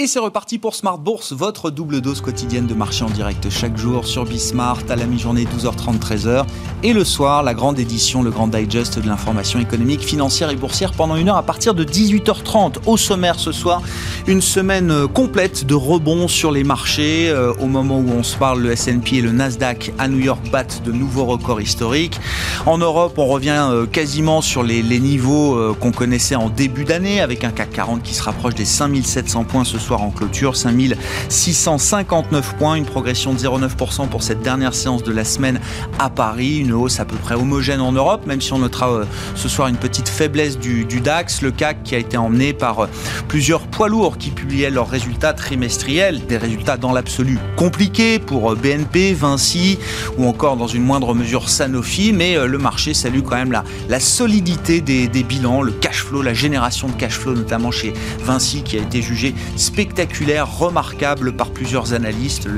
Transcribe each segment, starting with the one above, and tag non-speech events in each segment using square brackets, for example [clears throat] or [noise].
Et c'est reparti pour Smart Bourse, votre double dose quotidienne de marché en direct chaque jour sur Bismart à la mi-journée 12h30 13h et le soir la grande édition, le grand digest de l'information économique, financière et boursière pendant une heure à partir de 18h30. Au sommaire ce soir, une semaine euh, complète de rebonds sur les marchés. Euh, au moment où on se parle, le S&P et le Nasdaq à New York battent de nouveaux records historiques. En Europe, on revient euh, quasiment sur les, niveaux qu'on connaissait en début d'année avec un CAC 40 qui se rapproche des 5700 points ce soir en clôture, 5659 points, une progression de 0,9% pour cette dernière séance de la semaine à Paris, une hausse à peu près homogène en Europe, même si on notera ce soir une petite faiblesse du, DAX, le CAC qui a été emmené par plusieurs poids lourds qui publiaient leurs résultats trimestriels, des résultats dans l'absolu compliqués pour euh, BNP, Vinci ou encore dans une moindre mesure Sanofi, mais le marché salue quand même la, la solidité des, bilans, le cash flow, la génération de cash flow notamment chez Vinci qui a été jugé spectaculaire, remarquable par plusieurs analystes.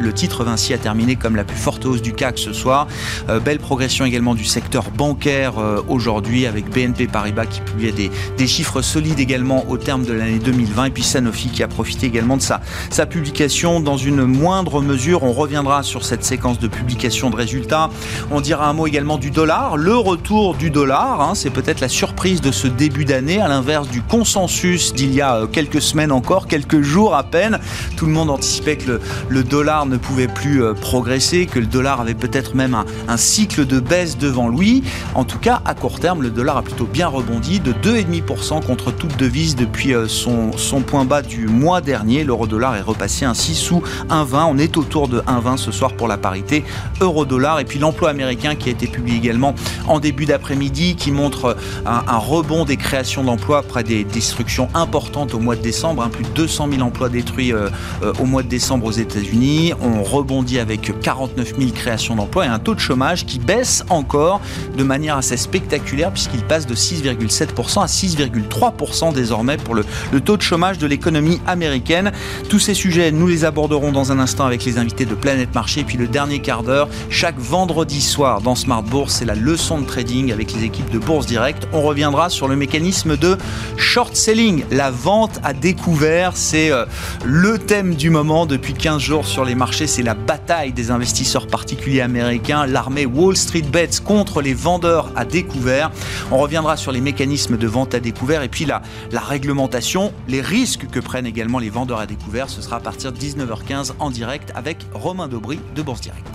Le titre, Vinci a terminé comme la plus forte hausse du CAC ce soir. Euh, belle progression également du secteur bancaire euh, aujourd'hui avec BNP Paribas qui publiait des, des, chiffres solides également au terme de l'année 2020 et puis Sanofi qui a profité également de sa, sa publication dans une moindre mesure. On reviendra sur cette séquence de publication de résultats. On dira un mot également du dollar, le retour du dollar. Hein, C'est peut-être la surprise de ce début d'année à l'inverse du consensus d'il y a euh, quelques semaines encore, quelques jours à peine. Tout le monde anticipait que le, dollar ne pouvait plus euh, progresser, que le dollar avait peut-être même un, cycle de baisse devant lui. En tout cas, à court terme, le dollar a plutôt bien rebondi de 2,5% contre toute devise depuis euh, son point bas du mois dernier. L'euro-dollar est repassé ainsi sous 1,20. On est autour de 1,20 ce soir pour la parité euro-dollar. Et puis l'emploi américain qui a été publié également en début d'après-midi, qui montre un, rebond des créations d'emplois après des destructions importantes au mois de décembre, hein, plus de 200 000 emplois détruits euh, euh, au mois de décembre aux États-Unis. On rebondit avec 49 000 créations d'emplois et un taux de chômage qui baisse encore de manière assez spectaculaire puisqu'il passe de 6,7% à 6,3% désormais pour le taux de chômage de l'économie américaine. Tous ces sujets, nous les aborderons dans un instant avec les invités de Planète Marché. Puis le dernier quart d'heure, chaque vendredi soir dans Smart Bourse, c'est la leçon de trading avec les équipes de Bourse Direct. On reviendra sur le mécanisme de short selling, la vente à découvert c'est euh, le thème du moment depuis 15 jours sur les marchés. C'est la bataille des investisseurs particuliers américains, l'armée Wall Street Bets contre les vendeurs à découvert. On reviendra sur les mécanismes de vente à découvert et puis la, la réglementation, les risques que prennent également les vendeurs à découvert. Ce sera à partir de 19h15 en direct avec Romain Dobry de Bourse Direct.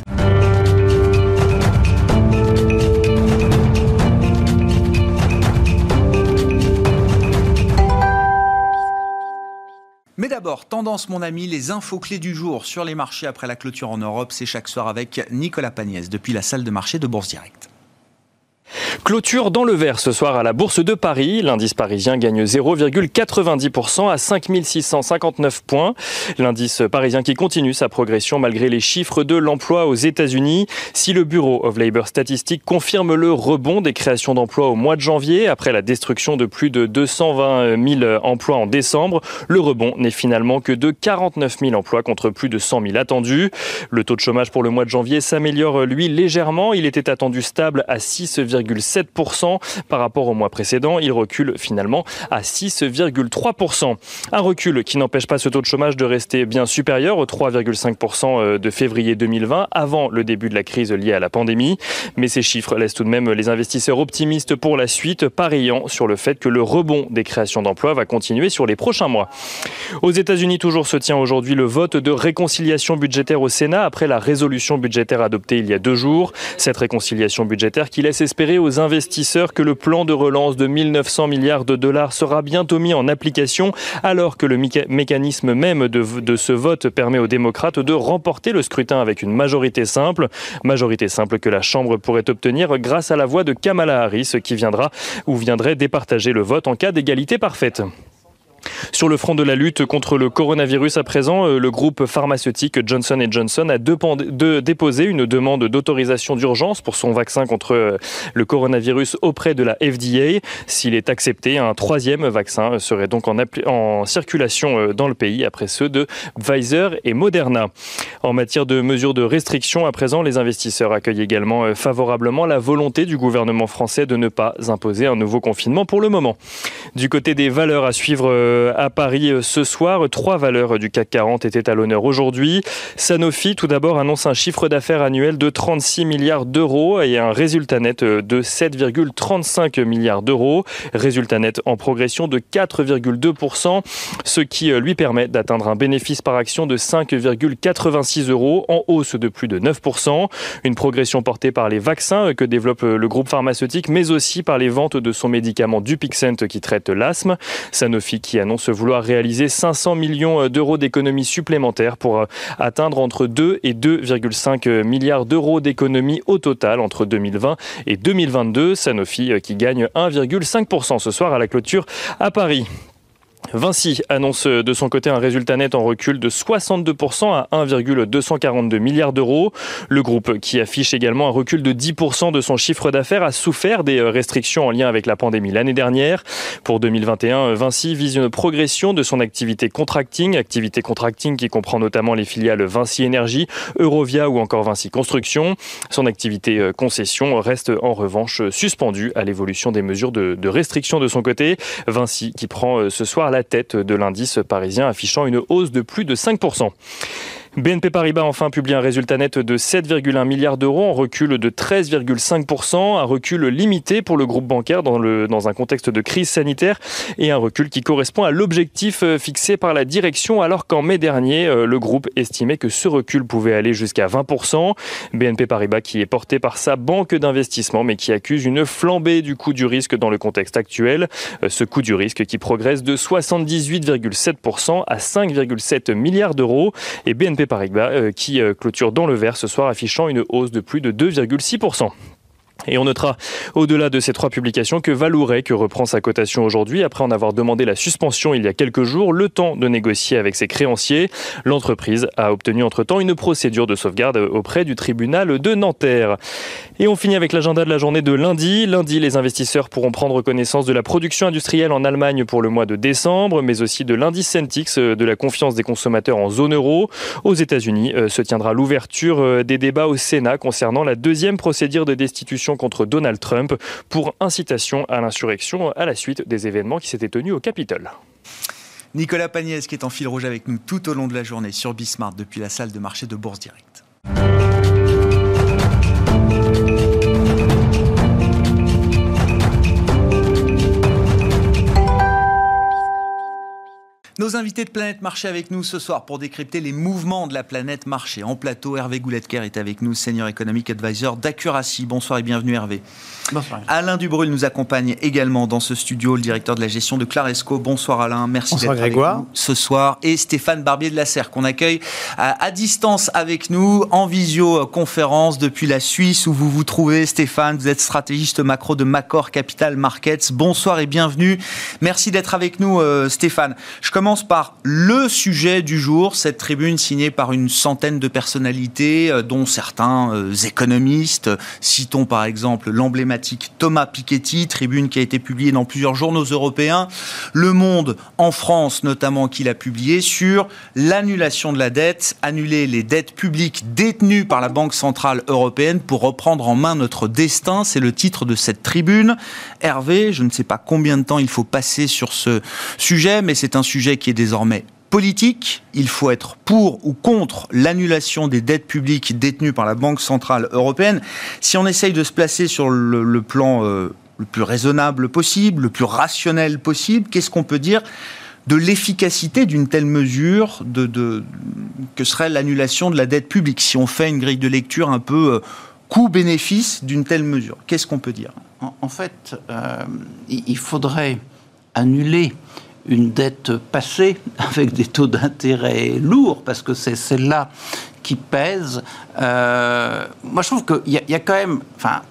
Mais d'abord, tendance mon ami, les infos clés du jour sur les marchés après la clôture en Europe, c'est chaque soir avec Nicolas Pagnès depuis la salle de marché de Bourse Direct. Clôture dans le vert ce soir à la Bourse de Paris. L'indice parisien gagne 0,90% à 5659 points. L'indice parisien qui continue sa progression malgré les chiffres de l'emploi aux États-Unis. Si le Bureau of Labor Statistics confirme le rebond des créations d'emplois au mois de janvier après la destruction de plus de 220 000 emplois en décembre, le rebond n'est finalement que de 49 000 emplois contre plus de 100 000 attendus. Le taux de chômage pour le mois de janvier s'améliore lui légèrement. Il était attendu stable à 6,7 7% par rapport au mois précédent. Il recule finalement à 6,3%. Un recul qui n'empêche pas ce taux de chômage de rester bien supérieur aux 3,5% euh, de février 2020 avant le début de la crise liée à la pandémie. Mais ces chiffres laissent tout de même les investisseurs optimistes pour la suite, pariant sur le fait que le rebond des créations d'emplois va continuer sur les prochains mois. Aux États-Unis, toujours se tient aujourd'hui le vote de réconciliation budgétaire au Sénat après la résolution budgétaire adoptée il y a deux jours. Cette réconciliation budgétaire qui laisse espérer aux investisseurs que le plan de relance de 1900 milliards de dollars sera bientôt mis en application, alors que le mécanisme même de, de ce vote permet aux démocrates de remporter le scrutin avec une majorité simple, majorité simple que la Chambre pourrait obtenir grâce à la voix de Kamala Harris qui viendra ou viendrait départager le vote en cas d'égalité parfaite. Sur le front de la lutte contre le coronavirus à présent, euh, le groupe pharmaceutique Johnson Johnson a déposé une demande d'autorisation d'urgence pour son vaccin contre euh, le coronavirus auprès de la FDA. S'il est accepté, un troisième vaccin serait donc en, circulation euh, dans le pays après ceux de Pfizer et Moderna. En matière de mesures de restriction, à présent, les investisseurs accueillent également favorablement la volonté du gouvernement français de ne pas imposer un nouveau confinement pour le moment. Du côté des valeurs à suivre à Paris ce soir. Trois valeurs du CAC 40 étaient à l'honneur aujourd'hui. Sanofi, tout d'abord, annonce un chiffre d'affaires annuel de 36 milliards d'euros et un résultat net de 7,35 milliards d'euros. Résultat net en progression de 4,2%, ce qui lui permet d'atteindre un bénéfice par action de 5,86 euros, en hausse de plus de 9%. Une progression portée par les vaccins que développe le groupe pharmaceutique, mais aussi par les ventes de son médicament Dupixent qui traite l'asthme. Sanofi qui annonce vouloir réaliser 500 millions d'euros d'économies supplémentaires pour atteindre entre 2 et 2,5 milliards d'euros d'économies au total entre 2020 et 2022. Sanofi qui gagne 1,5% ce soir à la clôture à Paris. Vinci annonce de son côté un résultat net en recul de 62% à 1,242 milliards d'euros. Le groupe, qui affiche également un recul de 10% de son chiffre d'affaires, a souffert des restrictions en lien avec la pandémie l'année dernière. Pour 2021, Vinci vise une progression de son activité contracting, activité contracting qui comprend notamment les filiales Vinci Énergie, Eurovia ou encore Vinci Construction. Son activité euh, concession reste en revanche suspendue à l'évolution des mesures de, de restriction de son côté. Vinci qui prend euh, ce soir la tête de l'indice parisien affichant une hausse de plus de 5%. BNP Paribas enfin publie un résultat net de 7,1 milliards d'euros en recul de 13,5%, un recul limité pour le groupe bancaire dans, le, dans un contexte de crise sanitaire et un recul qui correspond à l'objectif euh, fixé par la direction alors qu'en mai dernier, euh, le groupe estimait que ce recul pouvait aller jusqu'à 20%. BNP Paribas qui est porté par sa banque d'investissement mais qui accuse une flambée du coût du risque dans le contexte actuel. Euh, ce coût du risque qui progresse de 78,7% à 5,7 milliards d'euros et BNP Paribas euh, qui euh, clôture dans le vert ce soir affichant une hausse de plus de 2,6%. Et on notera, au-delà de ces trois publications, que Valourec reprend sa cotation aujourd'hui après en avoir demandé la suspension il y a quelques jours, le temps de négocier avec ses créanciers. L'entreprise a obtenu entre-temps une procédure de sauvegarde auprès du tribunal de Nanterre. Et on finit avec l'agenda de la journée de lundi. Lundi, les investisseurs pourront prendre connaissance de la production industrielle en Allemagne pour le mois de décembre, mais aussi de l'indice Centix de la confiance des consommateurs en zone euro. Aux États-Unis euh, se tiendra l'ouverture euh, des débats au Sénat concernant la deuxième procédure de destitution contre Donald Trump pour incitation à l'insurrection à la suite des événements qui s'étaient tenus au Capitole. Nicolas Pagnès qui est en fil rouge avec nous tout au long de la journée sur Bismarck depuis la salle de marché de Bourse Direct. Nos invités de Planète Marché avec nous ce soir pour décrypter les mouvements de la planète marché. En plateau, Hervé Gouletker est avec nous, Senior Economic Advisor d'Accuracy. Bonsoir et bienvenue Hervé. Bonsoir. Alain Dubrul nous accompagne également dans ce studio, le directeur de la gestion de Claresco. Bonsoir Alain, merci d'être avec nous ce soir. Et Stéphane Barbier de la Serre qu'on accueille à, distance avec nous en visioconférence depuis la Suisse où vous vous trouvez. Stéphane, vous êtes stratégiste macro de Macor Capital Markets. Bonsoir et bienvenue. Merci d'être avec nous euh, Stéphane. Je commence par le sujet du jour, cette tribune signée par une centaine de personnalités, euh, dont certains euh, économistes. Citons par exemple l'emblématique Thomas Piketty, tribune qui a été publiée dans plusieurs journaux européens. Le Monde, en France notamment, qui l'a publié sur l'annulation de la dette, annuler les dettes publiques détenues par la Banque Centrale Européenne pour reprendre en main notre destin. C'est le titre de cette tribune. Hervé, je ne sais pas combien de temps il faut passer sur ce sujet, mais c'est un sujet qui est désormais politique. Il faut être pour ou contre l'annulation des dettes publiques détenues par la Banque Centrale Européenne. Si on essaye de se placer sur le, plan euh, le plus raisonnable possible, le plus rationnel possible, qu'est-ce qu'on peut dire de l'efficacité d'une telle mesure de, que serait l'annulation de la dette publique Si on fait une grille de lecture un peu euh, coût-bénéfice d'une telle mesure, qu'est-ce qu'on peut dire? En, fait, euh, il faudrait annuler une dette passée [laughs] avec des taux d'intérêt lourds, parce que c'est celle-là qui pèse. Euh, moi, je trouve qu'il y, a quand même enfin,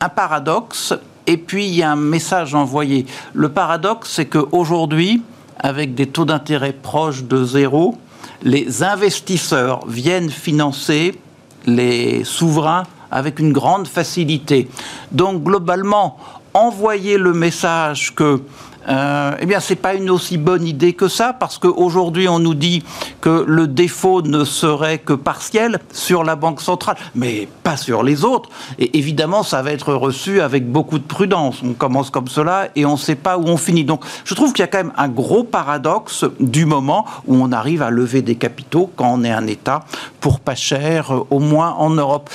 un paradoxe, et puis il y a un message envoyé. Le paradoxe, c'est qu'aujourd'hui, avec des taux d'intérêt proches de zéro, les investisseurs viennent financer les souverains avec une grande facilité. Donc globalement, envoyer le message que euh, eh bien, c'est pas une aussi bonne idée que ça, parce qu'aujourd'hui, on nous dit que le défaut ne serait que partiel sur la Banque centrale, mais pas sur les autres. Et évidemment, ça va être reçu avec beaucoup de prudence. On commence comme cela et on ne sait pas où on finit. Donc, je trouve qu'il y a quand même un gros paradoxe du moment où on arrive à lever des capitaux quand on est un État pour pas cher, euh, au moins en Europe.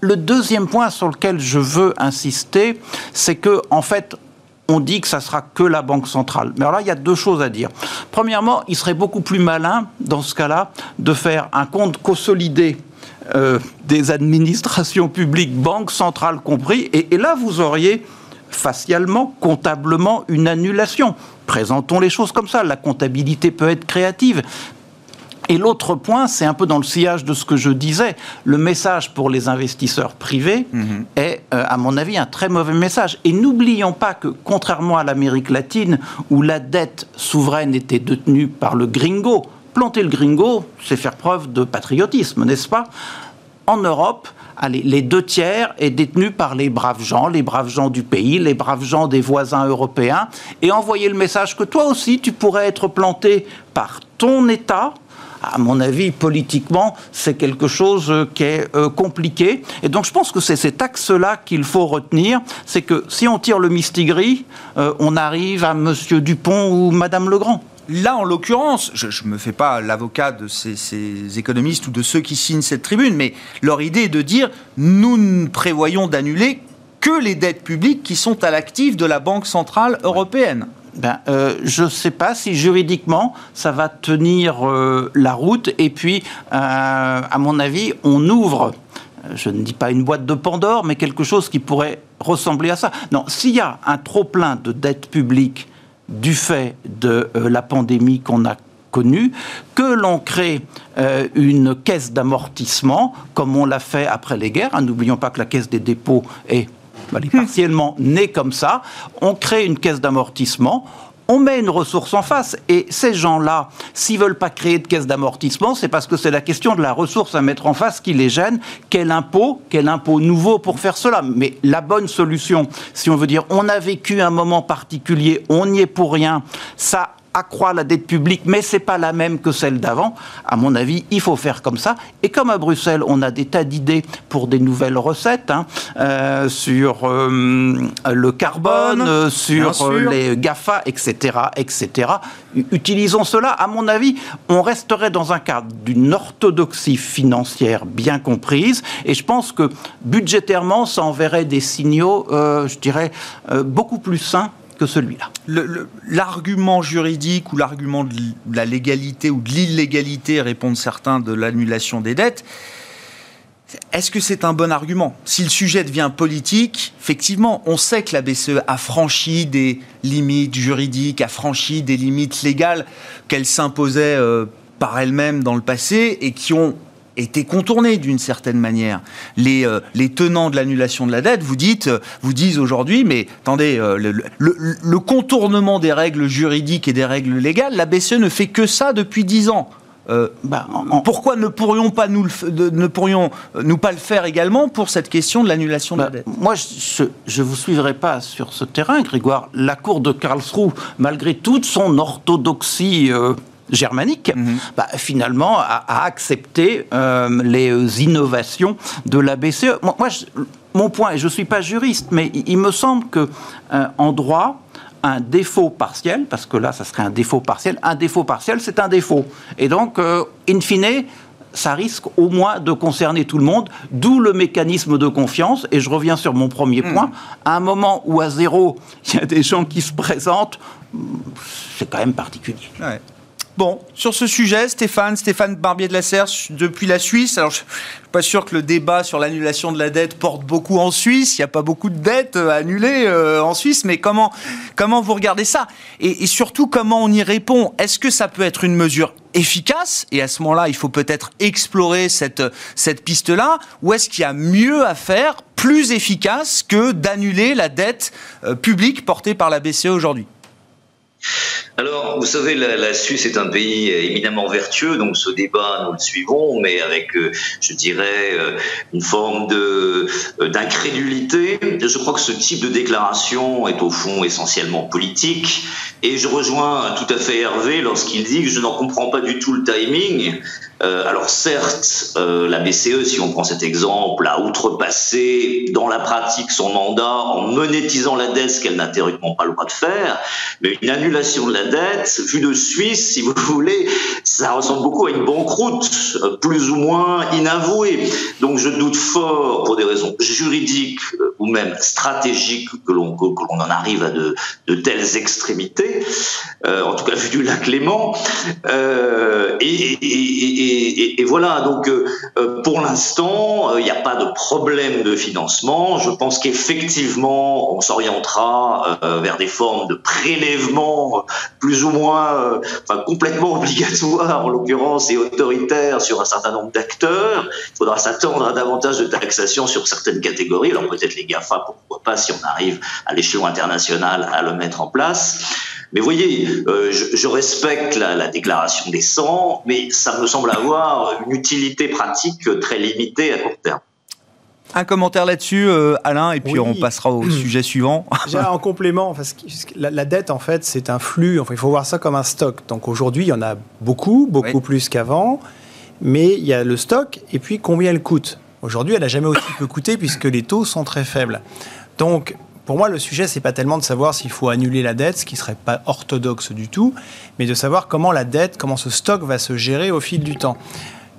le deuxième point sur lequel je veux insister, c'est que, en fait, on dit que ça sera que la Banque centrale. Mais alors là, il y a deux choses à dire. Premièrement, il serait beaucoup plus malin, dans ce cas-là, de faire un compte consolidé euh, des administrations publiques, banques centrales compris, et, là, vous auriez facialement, comptablement, une annulation. Présentons les choses comme ça. La comptabilité peut être créative. Et l'autre point, c'est un peu dans le sillage de ce que je disais, le message pour les investisseurs privés mhm. est, euh, à mon avis, un très mauvais message. Et n'oublions pas que, contrairement à l'Amérique latine, où la dette souveraine était détenue par le gringo, planter le gringo, c'est faire preuve de patriotisme, n'est-ce pas? En Europe, allez, les deux tiers est détenu par les braves gens, les braves gens du pays, les braves gens des voisins européens, et envoyer le message que toi aussi, tu pourrais être planté par ton État, à mon avis, politiquement, c'est quelque chose euh, qui est euh, compliqué. Et donc, je pense que c'est cet axe-là qu'il faut retenir. C'est que si on tire le mistigris, euh, on arrive à Monsieur Dupont ou Madame Legrand. Là, en l'occurrence, je ne me fais pas l'avocat de ces, économistes ou de ceux qui signent cette tribune, mais leur idée est de dire nous prévoyons d'annuler que les dettes publiques qui sont à l'actif de la Banque Centrale Européenne ben, euh, Je ne sais pas si juridiquement ça va tenir euh, la route. Et puis, euh, à mon avis, on ouvre, je ne dis pas une boîte de Pandore, mais quelque chose qui pourrait ressembler à ça. Non, s'il y a un trop-plein de dettes publiques du fait de la pandémie qu'on a connue, que l'on crée une caisse d'amortissement, comme on l'a fait après les guerres. Hein, n'oublions pas que la caisse des dépôts est est partiellement née comme ça. On crée une caisse d'amortissement on met une ressource en face. Et ces gens-là, s'ils veulent pas créer de caisse d'amortissement, c'est parce que c'est la question de la ressource à mettre en face qui les gêne. Quel impôt Quel impôt nouveau pour faire cela? Mais la bonne solution, si on veut dire on a vécu un moment particulier, on n'y est pour rien, ça accroît la dette publique, mais c'est pas la même que celle d'avant. À mon avis, il faut faire comme ça. Et comme à Bruxelles, on a des tas d'idées pour des nouvelles recettes hein, euh, sur euh, le carbone, euh, sur les Gafa, etc., etc. Utilisons cela. À mon avis, on resterait dans un cadre d'une orthodoxie financière bien comprise. Et je pense que budgétairement, ça enverrait des signaux, je dirais, beaucoup plus sains que celui-là. L'argument juridique ou l'argument de la légalité ou de l'illégalité, répondent certains, de l'annulation des dettes, est-ce que c'est un bon argument? Si le sujet devient politique, effectivement, on sait que la BCE a franchi des limites juridiques, a franchi des limites légales qu'elle s'imposait euh, par elle-même dans le passé et qui ont été contourné d'une certaine manière. Les, euh, les tenants de l'annulation de la dette vous dites, euh, vous disent aujourd'hui, mais attendez, euh, le, le, contournement des règles juridiques et des règles légales, la BCE ne fait que ça depuis dix ans. Bah, pourquoi ne pourrions pas nous ne pourrions nous pas le faire également pour cette question de l'annulation de la bah, dette? Moi, je ne vous suivrai pas sur ce terrain, Grégoire. La Cour de Karlsruhe, malgré toute son orthodoxie germanique, mhm. bah, finalement, a, accepté euh, les innovations de la BCE. Moi, mon point, et je ne suis pas juriste, mais il, me semble que euh, en droit, un défaut partiel, parce que là, ça serait un défaut partiel, un défaut partiel, c'est un défaut. Et donc, euh, in fine, ça risque au moins de concerner tout le monde, d'où le mécanisme de confiance. Et je reviens sur mon premier mhm. point. À un moment où à zéro, [laughs] il y a des gens qui se présentent, c'est quand même particulier. Bon, sur ce sujet, Stéphane, Stéphane Barbier de la Serre, depuis la Suisse. Alors, je suis pas sûr que le débat sur l'annulation de la dette porte beaucoup en Suisse. Il n'y a pas beaucoup de dettes euh, annulées euh, en Suisse, mais comment, comment vous regardez ça? Et, surtout, comment on y répond? Est-ce que ça peut être une mesure efficace? Et à ce moment-là, il faut peut-être explorer cette, cette piste-là. Ou est-ce qu'il y a mieux à faire, plus efficace que d'annuler la dette euh, publique portée par la BCE aujourd'hui? Alors, vous savez, la, Suisse est un pays éminemment vertueux, donc ce débat, nous le suivons, mais avec, euh, je dirais, euh, une forme euh, d'incrédulité. Je crois que ce type de déclaration est au fond essentiellement politique, et je rejoins tout à fait Hervé lorsqu'il dit que je n'en comprends pas du tout le timing. Euh, alors certes, euh, la BCE, si on prend cet exemple, a outrepassé dans la pratique son mandat en monétisant la dette, ce qu'elle n'a théoriquement pas le droit de faire, mais une annulation de la dette, vue de Suisse, si vous voulez, ça ressemble beaucoup à une banqueroute, euh, plus ou moins inavouée. Donc je doute fort, pour des raisons juridiques ou même stratégiques, que l'on en arrive à de, telles extrémités, en tout cas vu du lac et et, voilà, donc euh, euh, pour l'instant, il euh, n'y a pas de problème de financement. Je pense qu'effectivement, on s'orientera vers des formes de prélèvement plus ou moins, enfin complètement [laughs] obligatoires en l'occurrence et autoritaires sur un certain nombre d'acteurs. Il faudra s'attendre à davantage de taxation sur certaines catégories. Alors peut-être les GAFA, pourquoi pas, si on arrive à l'échelon international à le mettre en place. Mais voyez, euh, je, respecte la, déclaration des 100, mais ça me semble avoir une utilité pratique très limitée à court terme. Un commentaire là-dessus, euh, Alain, et puis on passera au [clears throat] sujet suivant. en complément, parce que la, dette, en fait, c'est un flux. Enfin, il faut voir ça comme un stock. Donc aujourd'hui, il y en a beaucoup, beaucoup plus qu'avant. Mais il y a le stock, et puis combien elle coûte? Aujourd'hui, elle n'a jamais aussi peu coûté, puisque les taux sont très faibles. Donc, pour moi, le sujet, c'est pas tellement de savoir s'il faut annuler la dette, ce qui serait pas orthodoxe du tout, mais de savoir comment la dette, comment ce stock va se gérer au fil du temps.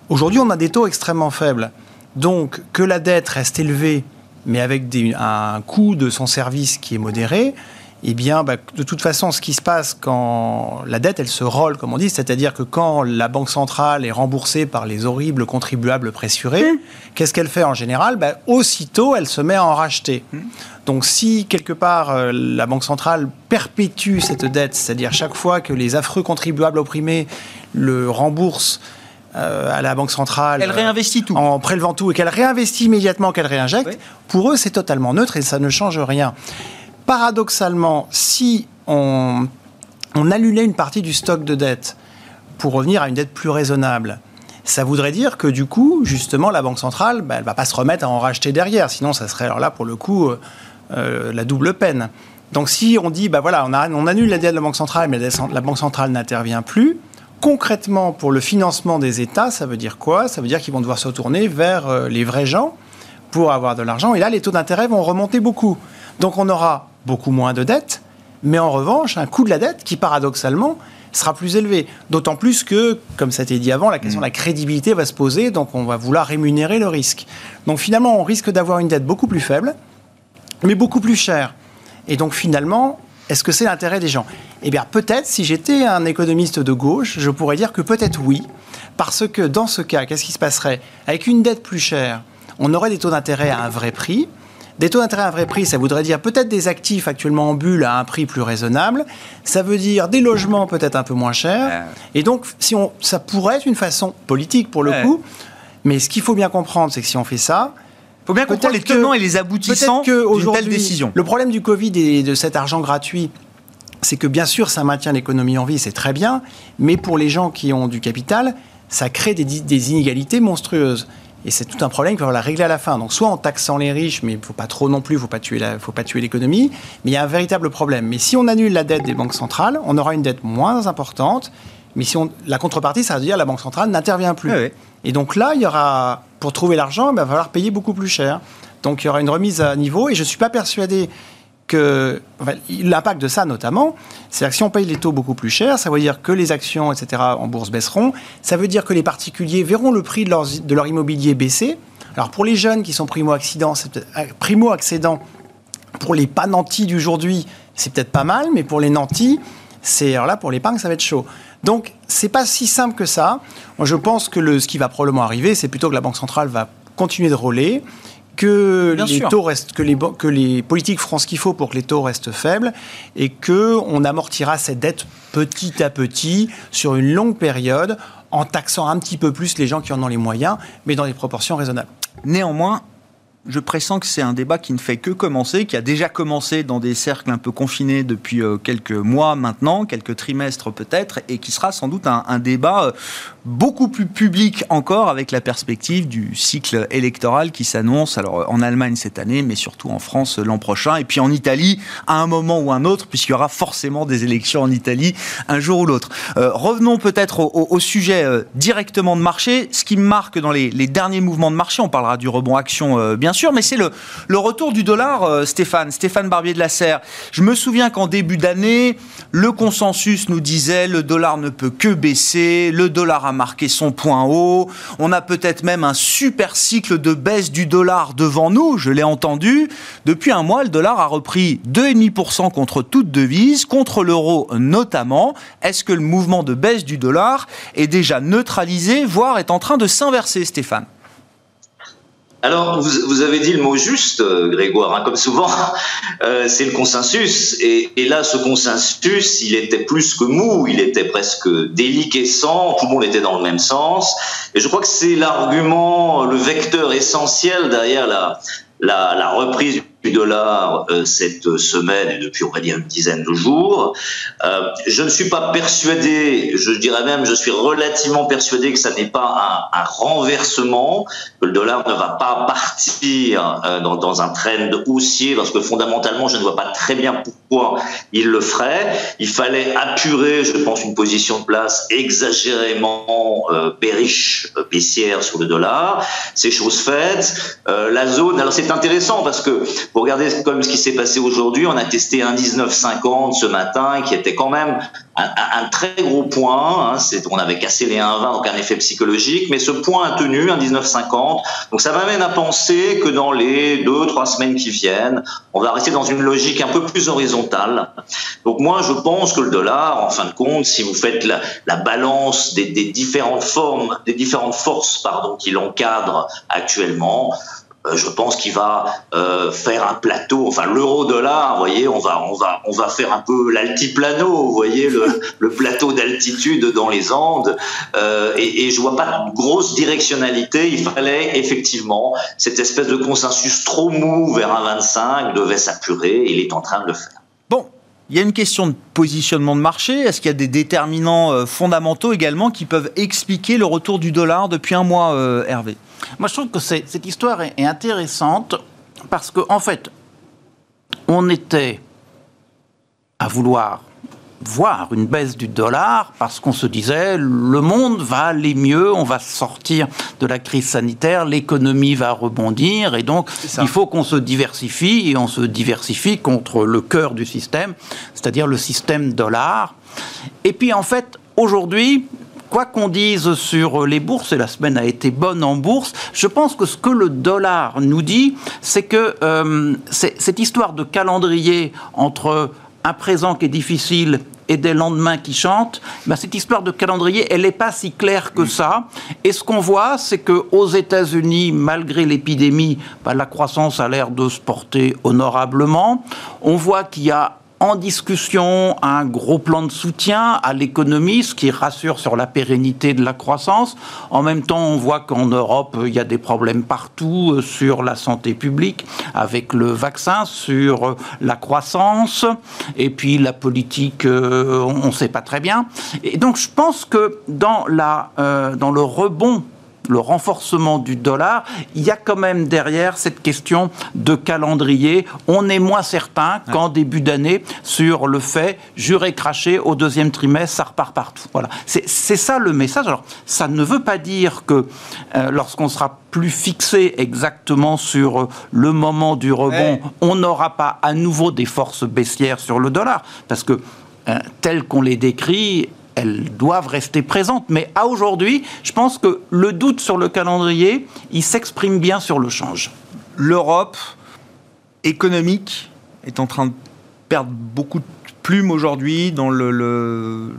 Aujourd'hui, on a des taux extrêmement faibles. Donc, que la dette reste élevée, mais avec un coût de son service qui est modéré, eh bien, bah, de toute façon, ce qui se passe quand la dette, elle se rolle, comme on dit, c'est-à-dire que quand la Banque centrale est remboursée par les horribles contribuables pressurés, mmh. qu'est-ce qu'elle fait en général? Bah, Aussitôt, elle se met à en racheter. Mmh. Donc si quelque part euh, la Banque centrale perpétue cette dette, c'est-à-dire chaque fois que les affreux contribuables opprimés le remboursent euh, à la Banque centrale. Elle réinvestit tout. En prélevant tout et qu'elle réinvestit immédiatement, qu'elle réinjecte, pour eux c'est totalement neutre et ça ne change rien. Paradoxalement, si on, on annulait une partie du stock de dette pour revenir à une dette plus raisonnable, ça voudrait dire que du coup, justement, la Banque centrale, bah, elle ne va pas se remettre à en racheter derrière. Sinon, ça serait alors là, pour le coup, euh, la double peine. Donc si on dit, bah voilà, on, on annule la dette de la Banque centrale, mais la Banque centrale n'intervient plus, concrètement, pour le financement des États, ça veut dire quoi? Ça veut dire qu'ils vont devoir se tourner vers euh, les vrais gens pour avoir de l'argent. Et là, les taux d'intérêt vont remonter beaucoup. Donc on aura beaucoup moins de dettes, mais en revanche, un coût de la dette qui, paradoxalement, sera plus élevé. D'autant plus que, comme ça a été dit avant, la question de la crédibilité va se poser, donc on va vouloir rémunérer le risque. Donc finalement, on risque d'avoir une dette beaucoup plus faible, mais beaucoup plus cher. Et donc finalement, est-ce que c'est l'intérêt des gens? Eh bien peut-être, si j'étais un économiste de gauche, je pourrais dire que peut-être oui, parce que dans ce cas, qu'est-ce qui se passerait? Avec une dette plus chère, on aurait des taux d'intérêt à un vrai prix. Des taux d'intérêt à un vrai prix, ça voudrait dire peut-être des actifs actuellement en bulle à un prix plus raisonnable. Ça veut dire des logements peut-être un peu moins chers. Et donc, si on, ça pourrait être une façon politique pour le coup. Mais ce qu'il faut bien comprendre, c'est que si on fait ça, faut bien comprendre les tenants et les aboutissants d'une telle décision. Le problème du Covid et de cet argent gratuit, c'est que bien sûr, ça maintient l'économie en vie, c'est très bien, mais pour les gens qui ont du capital, ça crée des, inégalités monstrueuses. Et c'est tout un problème qu'il va falloir régler à la fin. Donc, soit en taxant les riches, mais il ne faut pas trop non plus, il ne faut pas tuer l'économie, mais il y a un véritable problème. Mais si on annule la dette des banques centrales, on aura une dette moins importante, mais si on, la contrepartie, ça veut dire que la banque centrale n'intervient plus. Et donc là, il y aura, pour trouver l'argent, il va falloir payer beaucoup plus cher. Donc il y aura une remise à niveau et je ne suis pas persuadé que l'impact de ça notamment, c'est que si on paye les taux beaucoup plus cher, ça veut dire que les actions, etc., en bourse baisseront. Ça veut dire que les particuliers verront le prix de leur, de leur immobilier baisser. Alors pour les jeunes qui sont primo-accédants, euh, primo-accédants, pour les pas nantis d'aujourd'hui, c'est peut-être pas mal, mais pour les nantis, c'est alors là pour l'épargne, ça va être chaud. Donc, c'est pas si simple que ça. Moi, je pense que le, ce qui va probablement arriver, c'est plutôt que la Banque centrale va continuer de rouler, que les taux restent, que les, que les politiques feront ce qu'il faut pour que les taux restent faibles et que on amortira cette dette petit à petit sur une longue période en taxant un petit peu plus les gens qui en ont les moyens, mais dans des proportions raisonnables. Néanmoins, je pressens que c'est un débat qui ne fait que commencer, qui a déjà commencé dans des cercles un peu confinés depuis euh, quelques mois maintenant, quelques trimestres peut-être, et qui sera sans doute un, débat euh, beaucoup plus public encore avec la perspective du cycle électoral qui s'annonce, alors en Allemagne cette année, mais surtout en France l'an prochain, et puis en Italie à un moment ou un autre, puisqu'il y aura forcément des élections en Italie un jour ou l'autre. Euh, revenons peut-être au, sujet directement de marché. Ce qui me marque dans les, les, derniers mouvements de marché, on parlera du rebond action bien sûr, sûr, mais c'est le, retour du dollar, euh, Stéphane, Stéphane Barbier de la Serre. Je me souviens qu'en début d'année, le consensus nous disait le dollar ne peut que baisser, le dollar a marqué son point haut, on a peut-être même un super cycle de baisse du dollar devant nous, je l'ai entendu. Depuis un mois, le dollar a repris 2,5% contre toute devise, contre l'euro notamment. Est-ce que le mouvement de baisse du dollar est déjà neutralisé, voire est en train de s'inverser, Stéphane? Alors, vous, avez dit le mot juste, euh, Grégoire, hein, comme souvent, [laughs] euh, c'est le consensus. Et, là, ce consensus, il était plus que mou, il était presque déliquescent, tout le monde était dans le même sens. Et je crois que c'est l'argument, le vecteur essentiel derrière la, la, la reprise du dollar euh, cette semaine et depuis on va dire une dizaine de jours. Euh, je ne suis pas persuadé, je dirais même, je suis relativement persuadé que ça n'est pas un, renversement, que le dollar ne va pas partir euh, dans, un trend haussier, parce que fondamentalement, je ne vois pas très bien pourquoi il le ferait. Il fallait apurer, je pense, une position de place exagérément euh, bearish, baissière sur le dollar. C'est chose faite. la zone, alors c'est intéressant parce que vous regardez comme ce qui s'est passé aujourd'hui, on a testé un 19,50 ce matin, qui était quand même un, très gros point. Hein, on avait cassé les 1,20, donc un effet psychologique, mais ce point a tenu, un 19,50. Donc ça m'amène à penser que dans les deux, trois semaines qui viennent, on va rester dans une logique un peu plus horizontale. Donc moi, je pense que le dollar, en fin de compte, si vous faites la, la balance des, des différentes formes, des différentes forces, pardon, qui l'encadrent actuellement, je pense qu'il va euh, faire un plateau, enfin l'euro-dollar, vous voyez, on va, on va, on va faire un peu l'altiplano, vous voyez, le, [laughs] le plateau d'altitude dans les Andes, euh, et, et je vois pas de grosse directionnalité. Il fallait effectivement cette espèce de consensus trop mou vers un 25 devait s'apurer. Il est en train de le faire. Il y a une question de positionnement de marché. Est-ce qu'il y a des déterminants fondamentaux également qui peuvent expliquer le retour du dollar depuis un mois, Hervé? Moi, je trouve que cette histoire est, intéressante parce qu'en en fait, on était à vouloir voir une baisse du dollar parce qu'on se disait le monde va aller mieux, on va sortir de la crise sanitaire, l'économie va rebondir et donc il faut qu'on se diversifie et on se diversifie contre le cœur du système, c'est-à-dire le système dollar. Et puis en fait, aujourd'hui, quoi qu'on dise sur les bourses, et la semaine a été bonne en bourse, je pense que ce que le dollar nous dit, c'est que euh, cette histoire de calendrier entre un présent qui est difficile et des lendemains qui chantent, ben cette histoire de calendrier, elle n'est pas si claire que ça. Et ce qu'on voit, c'est qu'aux États-Unis, malgré l'épidémie, ben la croissance a l'air de se porter honorablement. On voit qu'il y a en discussion un gros plan de soutien à l'économie, ce qui rassure sur la pérennité de la croissance. En même temps, on voit qu'en Europe, il y a des problèmes partout euh, sur la santé publique, avec le vaccin, sur la croissance, et puis la politique, euh, on ne sait pas très bien. Et donc, je pense que dans, la, euh, dans le rebond le renforcement du dollar, il y a quand même derrière cette question de calendrier. On est moins certain qu'en début d'année sur le fait juré craché au deuxième trimestre, ça repart partout. Voilà, c'est ça le message. Alors, ça ne veut pas dire que euh, lorsqu'on sera plus fixé exactement sur euh, le moment du rebond, on n'aura pas à nouveau des forces baissières sur le dollar, parce que euh, tel qu'on les décrit, elles doivent rester présentes. Mais à aujourd'hui, je pense que le doute sur le calendrier, il s'exprime bien sur le change. L'Europe économique est en train de perdre beaucoup de plumes aujourd'hui dans le,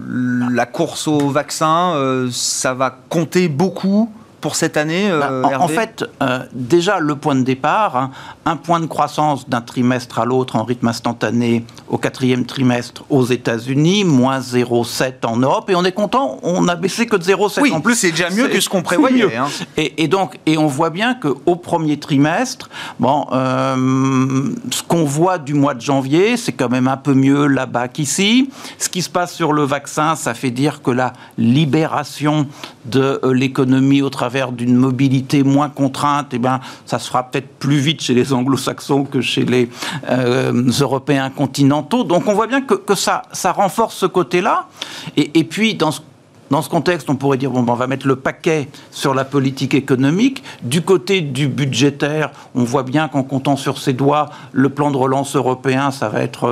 la course au vaccin. Euh, ça va compter beaucoup pour cette année euh, bah, En fait, euh, déjà, le point de départ, hein, un point de croissance d'un trimestre à l'autre en rythme instantané au quatrième trimestre aux États-Unis, moins 0,7 en Europe, et on est content, on a baissé que de 0,7 oui, en plus. C'est déjà mieux que ce qu'on prévoyait. Hein. Et, et, donc, et on voit bien qu'au premier trimestre, bon, euh, ce qu'on voit du mois de janvier, c'est quand même un peu mieux là-bas qu'ici. Ce qui se passe sur le vaccin, ça fait dire que la libération de l'économie au travers d'une mobilité moins contrainte, eh ben, ça se fera peut-être plus vite chez les anglo-saxons que chez les euh, Européens continentaux. Donc on voit bien que, ça, ça renforce ce côté-là. Et, et puis, dans ce dans ce contexte, on pourrait dire bon, ben, on va mettre le paquet sur la politique économique. Du côté du budgétaire, on voit bien qu'en comptant sur ses doigts, le plan de relance européen, ça va être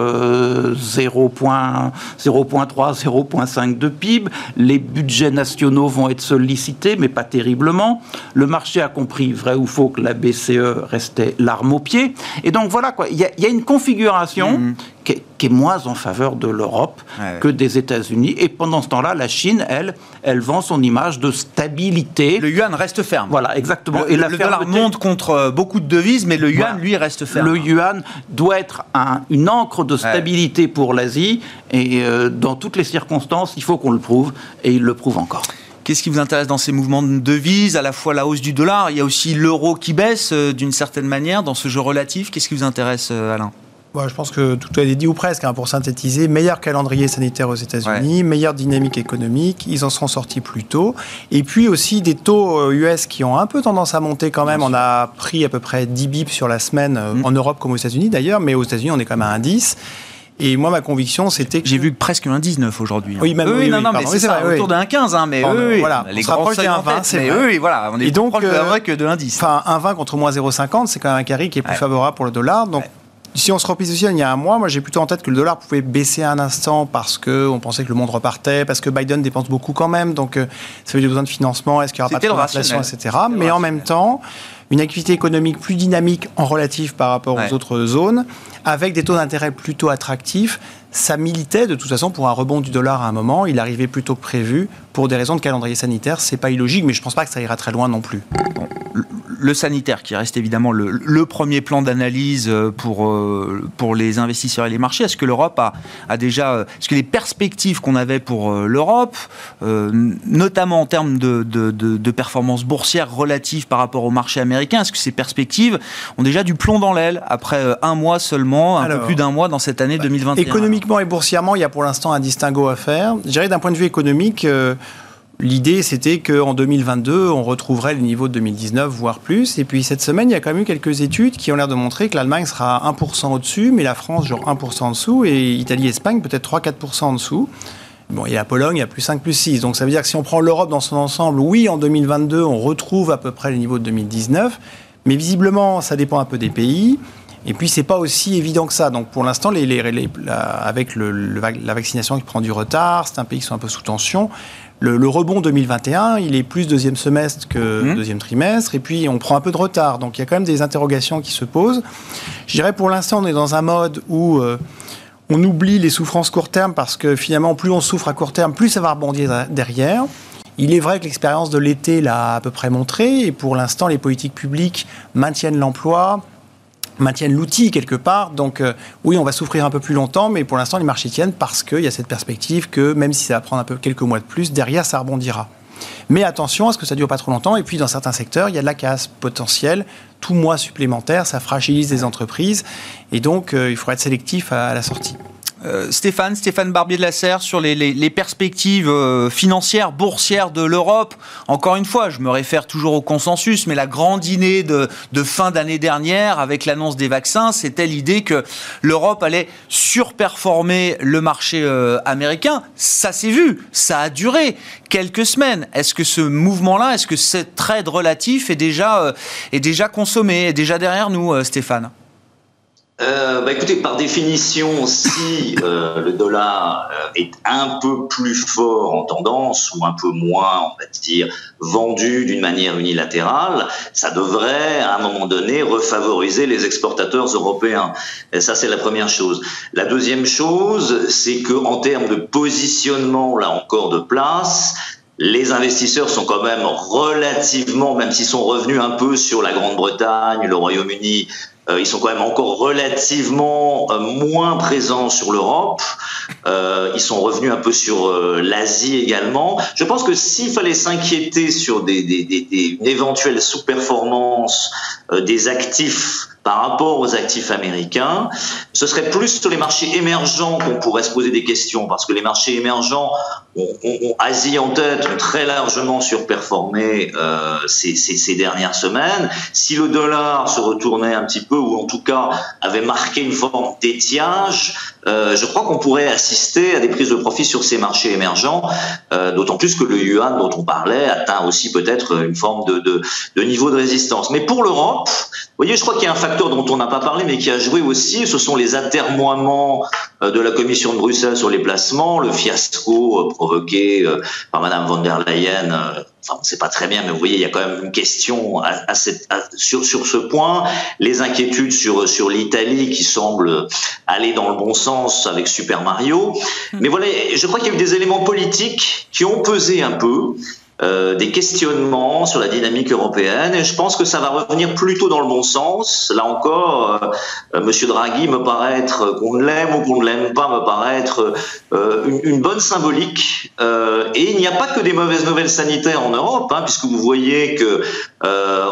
0,3, euh, 0,5 de PIB. Les budgets nationaux vont être sollicités, mais pas terriblement. Le marché a compris, vrai ou faux, que la BCE restait l'arme au pied. Et donc voilà quoi, il y, a une configuration mmh qui est, moins en faveur de l'Europe que des États-Unis. Et pendant ce temps-là, la Chine, elle, elle vend son image de stabilité. Le yuan reste ferme. Voilà, exactement. Le, et la le dollar monte contre euh, beaucoup de devises, mais le yuan, lui, reste ferme. Le yuan doit être un, une encre de stabilité pour l'Asie. Et euh, dans toutes les circonstances, il faut qu'on le prouve. Et il le prouve encore. Qu'est-ce qui vous intéresse dans ces mouvements de devises À la fois la hausse du dollar, il y a aussi l'euro qui baisse euh, d'une certaine manière dans ce jeu relatif. Qu'est-ce qui vous intéresse, Alain? Je pense que tout a été dit ou presque, hein, pour synthétiser. Meilleur calendrier sanitaire aux États-Unis, meilleure dynamique économique, ils en seront sortis plus tôt. Et puis aussi des taux US euh, qui ont un peu tendance à monter quand même. On a pris à peu près 10 bips sur la semaine, euh, mm. en Europe comme aux États-Unis d'ailleurs, mais aux États-Unis on est quand même à un 10. Et moi, ma conviction, c'était que. J'ai vu presque un 19 aujourd'hui. Hein. Oui, même. Oui, non, non, mais c'est ça, autour de 1,15, hein, mais eux, voilà, les on grands seuils 1,20, c'est eux, voilà, on est donc, proche de la vraie que de 1,10. Enfin, 1,20 contre moins 0,50, c'est quand même un carré qui est plus favorable pour le dollar. Donc, si on se repositionne il y a un mois, moi j'ai plutôt en tête que le dollar pouvait baisser un instant parce qu'on pensait que le monde repartait, parce que Biden dépense beaucoup quand même, donc euh, ça veut dire besoin de financement, est-ce qu'il n'y aura pas de inflation, etc. Mais en même temps, une activité économique plus dynamique en relatif par rapport aux autres zones, avec des taux d'intérêt plutôt attractifs, ça militait de toute façon pour un rebond du dollar à un moment. Il arrivait plutôt que prévu pour des raisons de calendrier sanitaire. C'est pas illogique, mais je pense pas que ça ira très loin non plus le sanitaire, qui reste évidemment le, premier plan d'analyse euh, pour, euh, pour les investisseurs et les marchés, est-ce que l'Europe a, a, déjà. Euh, est-ce que les perspectives qu'on avait pour l'Europe, notamment en termes de, de, de, performance boursière relative par rapport au marché américain, est-ce que ces perspectives ont déjà du plomb dans l'aile après un mois seulement, un peu plus d'un mois dans cette année 2021 bah, Économiquement et boursièrement, il y a pour l'instant un distinguo à faire. Je dirais d'un point de vue économique. L'idée, c'était qu'en 2022, on retrouverait le niveau de 2019, voire plus. Et puis cette semaine, il y a quand même eu quelques études qui ont l'air de montrer que l'Allemagne sera 1% au-dessus, mais la France, genre 1% en dessous, et Italie, Espagne, peut-être 3-4% en dessous. Bon, a la Pologne, il y a plus 5, plus 6. Donc ça veut dire que si on prend l'Europe dans son ensemble, oui, en 2022, on retrouve à peu près le niveau de 2019. Mais visiblement, ça dépend un peu des pays. Et puis, c'est pas aussi évident que ça. Donc, pour l'instant, avec la vaccination qui prend du retard, c'est un pays qui sont un peu sous tension. Le, rebond 2021, il est plus deuxième semestre que mmh. deuxième trimestre, et puis on prend un peu de retard. Donc il y a quand même des interrogations qui se posent. Je dirais pour l'instant, on est dans un mode où euh, on oublie les souffrances court terme parce que finalement, plus on souffre à court terme, plus ça va rebondir derrière. Il est vrai que l'expérience de l'été l'a à peu près montré, et pour l'instant, les politiques publiques maintiennent l'emploi, maintiennent l'outil quelque part. Donc euh, oui, on va souffrir un peu plus longtemps, mais pour l'instant, les marchés tiennent parce qu'il y a cette perspective que même si ça va prendre un peu quelques mois de plus, derrière, ça rebondira. Mais attention à ce que ça dure pas trop longtemps. Et puis, dans certains secteurs, il y a de la casse potentielle. Tout mois supplémentaire, ça fragilise les entreprises. Et donc, euh, il faudra être sélectif à la sortie. Euh, Stéphane, Stéphane Barbier de la Serre, sur les, perspectives euh, financières, boursières de l'Europe. Encore une fois, je me réfère toujours au consensus, mais la grande dîner de, fin d'année dernière, avec l'annonce des vaccins, c'était l'idée que l'Europe allait surperformer le marché euh, américain. Ça s'est vu, ça a duré quelques semaines. Est-ce que ce mouvement-là, est-ce que ce trade relatif est déjà, est déjà consommé, est déjà derrière nous, Stéphane? Euh, bah écoutez, par définition, si euh, le dollar euh, est un peu plus fort en tendance ou un peu moins, on va dire, vendu d'une manière unilatérale, ça devrait, à un moment donné, refavoriser les exportateurs européens. Ça, c'est la première chose. La deuxième chose, c'est que en termes de positionnement, là encore, de place, les investisseurs sont quand même relativement, même s'ils sont revenus un peu sur la Grande-Bretagne, le Royaume-Uni, ils sont quand même encore relativement euh, moins présents sur l'Europe. Euh, ils sont revenus un peu sur l'Asie également. Je pense que s'il fallait s'inquiéter sur des, des, des, une éventuelle sous-performance des actifs par rapport aux actifs américains. Ce serait plus sur les marchés émergents qu'on pourrait se poser des questions, parce que les marchés émergents, ont, Asie en tête, ont très largement surperformé euh, ces, ces, ces, dernières semaines. Si le dollar se retournait un petit peu, ou en tout cas avait marqué une forme d'étiage, euh, je crois qu'on pourrait assister à des prises de profit sur ces marchés émergents, euh, d'autant plus que le yuan dont on parlait atteint aussi peut-être une forme de, niveau de résistance. Mais pour l'Europe, vous voyez, je crois qu'il y a un facteur dont on n'a pas parlé, mais qui a joué aussi, ce sont les atermoiements euh, de la Commission de Bruxelles sur les placements, le fiasco provoqué par Madame von der Leyen. Enfin, on ne sait pas très bien, mais vous voyez, il y a quand même une question sur, ce point. Les inquiétudes sur, sur l'Italie qui semble aller dans le bon sens avec Super Mario. Hmm. Mais voilà, je crois qu'il y a eu des éléments politiques qui ont pesé un peu. Euh, des questionnements sur la dynamique européenne et je pense que ça va revenir plutôt dans le bon sens. Là encore, euh, Monsieur Draghi me paraît être, qu'on l'aime ou qu'on ne l'aime pas, me paraît être euh, une, une, bonne symbolique. Euh, et il n'y a pas que des mauvaises nouvelles sanitaires en Europe, hein, puisque vous voyez que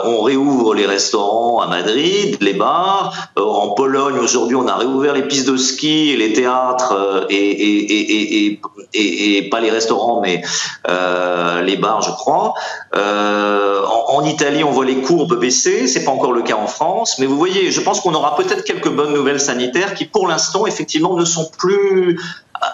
on réouvre les restaurants à Madrid, les bars. en Pologne, aujourd'hui, on a réouvert les pistes de ski et les théâtres et, et, et, et pas les restaurants, mais les bars je crois. Euh, en, Italie, on voit les courbes baisser. C'est pas encore le cas en France, mais vous voyez, je pense qu'on aura peut-être quelques bonnes nouvelles sanitaires qui, pour l'instant, effectivement, ne sont plus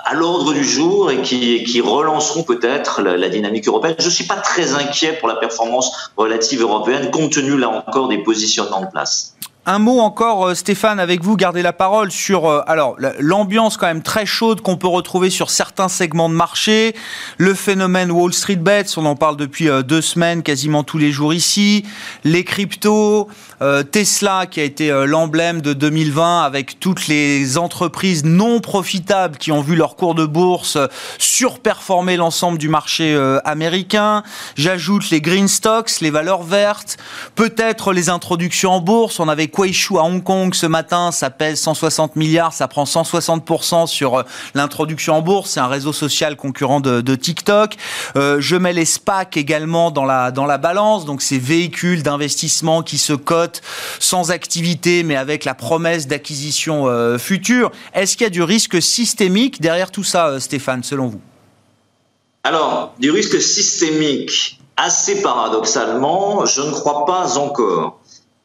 à l'ordre du jour et qui, relanceront peut-être la, la, dynamique européenne. Je ne suis pas très inquiet pour la performance relative européenne, compte tenu là encore des positionnements de place. Un mot encore, euh, Stéphane, avec vous, gardez la parole sur euh, alors l'ambiance quand même très chaude qu'on peut retrouver sur certains segments de marché, le phénomène Wall Street Bets, on en parle depuis euh, deux semaines, quasiment tous les jours ici, les cryptos, Tesla qui a été l'emblème de 2020 avec toutes les entreprises non profitables qui ont vu leur cours de bourse surperformer l'ensemble du marché américain. J'ajoute les green stocks, les valeurs vertes, peut-être les introductions en bourse. On avait Kuaishu à Hong Kong ce matin, ça pèse 160 milliards, ça prend 160% sur euh, l'introduction en bourse. C'est un réseau social concurrent de, TikTok. Euh, je mets les SPAC également dans la, dans la balance, donc ces véhicules d'investissement qui se cotent sans activité, mais avec la promesse d'acquisition euh, future. Est-ce qu'il y a du risque systémique derrière tout ça, Stéphane, selon vous? Alors, du risque systémique, assez paradoxalement, je ne crois pas encore.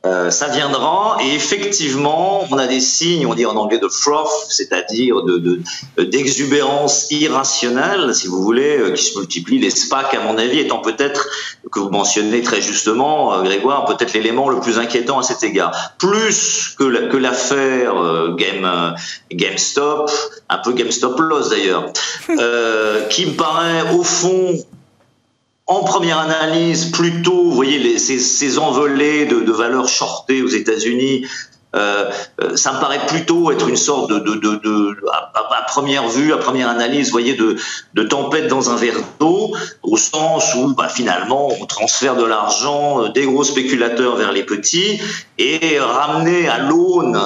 Euh, ça viendra et effectivement, on a des signes, on dit en anglais de froth, c'est-à-dire de, d'exubérance irrationnelle, si vous voulez, euh, qui se multiplient. Les SPAC, à mon avis, étant peut-être, que vous mentionnez très justement, euh, Grégoire, peut-être l'élément le plus inquiétant à cet égard. Plus que, que l'affaire Game, GameStop, un peu GameStop Loss d'ailleurs, [laughs] qui me paraît au fond en première analyse, plutôt, vous voyez, ces, envolées de, valeurs shortées aux États-Unis, euh, euh, ça me paraît plutôt être une sorte de, à, première vue, à première analyse, voyez, de, tempête dans un verre d'eau, au sens où bah, finalement on transfère de l'argent euh, des gros spéculateurs vers les petits et ramener à l'aune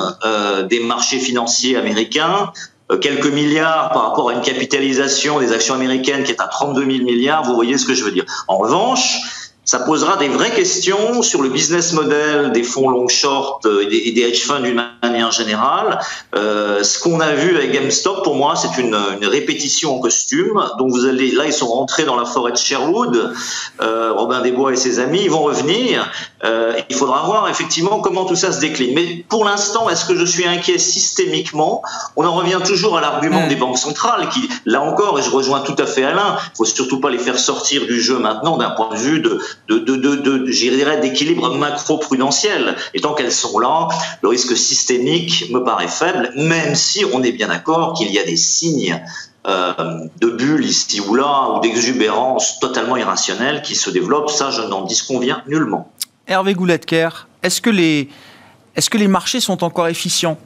des marchés financiers américains quelques milliards par rapport à une capitalisation des actions américaines qui est à 32 000 milliards, vous voyez ce que je veux dire. En revanche, ça posera des vraies questions sur le business model des fonds long short euh, et des, hedge funds d'une manière générale. Euh, ce qu'on a vu avec GameStop, pour moi, c'est une, une, répétition en costume. Donc vous allez, là, ils sont rentrés dans la forêt de Sherwood. Euh, Robin Desbois et ses amis, ils vont revenir. Euh, il faudra voir effectivement comment tout ça se décline. Mais pour l'instant, est-ce que je suis inquiet systémiquement? On en revient toujours à l'argument mm. des banques centrales, qui, là encore, et je rejoins tout à fait Alain, il faut surtout pas les faire sortir du jeu maintenant d'un point de vue de de, de, de, d'équilibre macro-prudentiel. Et tant qu'elles sont là, le risque systémique me paraît faible, même si on est bien d'accord qu'il y a des signes euh, de bulles ici ou là, ou d'exubérance totalement irrationnelle qui se développent. Ça, je n'en disconviens nullement. Hervé Gouletker, est-ce que les, est-ce que les marchés sont encore efficients?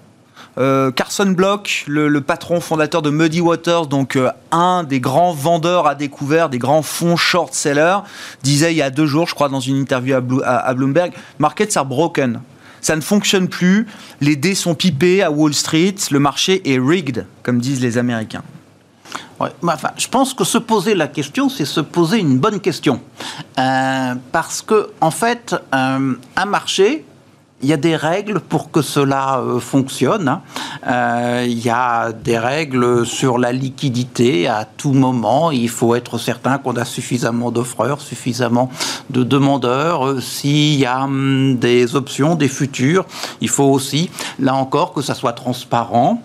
Euh, Carson Block, le, patron fondateur de Muddy Waters, donc euh, un des grands vendeurs à découvert, des grands fonds short sellers, disait il y a deux jours, je crois, dans une interview à, Bloomberg, markets are broken. Ça ne fonctionne plus, les dés sont pipés à Wall Street, le marché est rigged, comme disent les Américains. enfin, je pense que se poser la question, c'est se poser une bonne question. Euh, parce que, en fait, un marché, il y a des règles pour que cela euh, fonctionne. Hein. Euh, il y a des règles sur la liquidité. À tout moment, il faut être certain qu'on a suffisamment d'offreurs, suffisamment de demandeurs. Euh, s'il y a hum, des options, des futurs, il faut aussi, là encore, que ça soit transparent.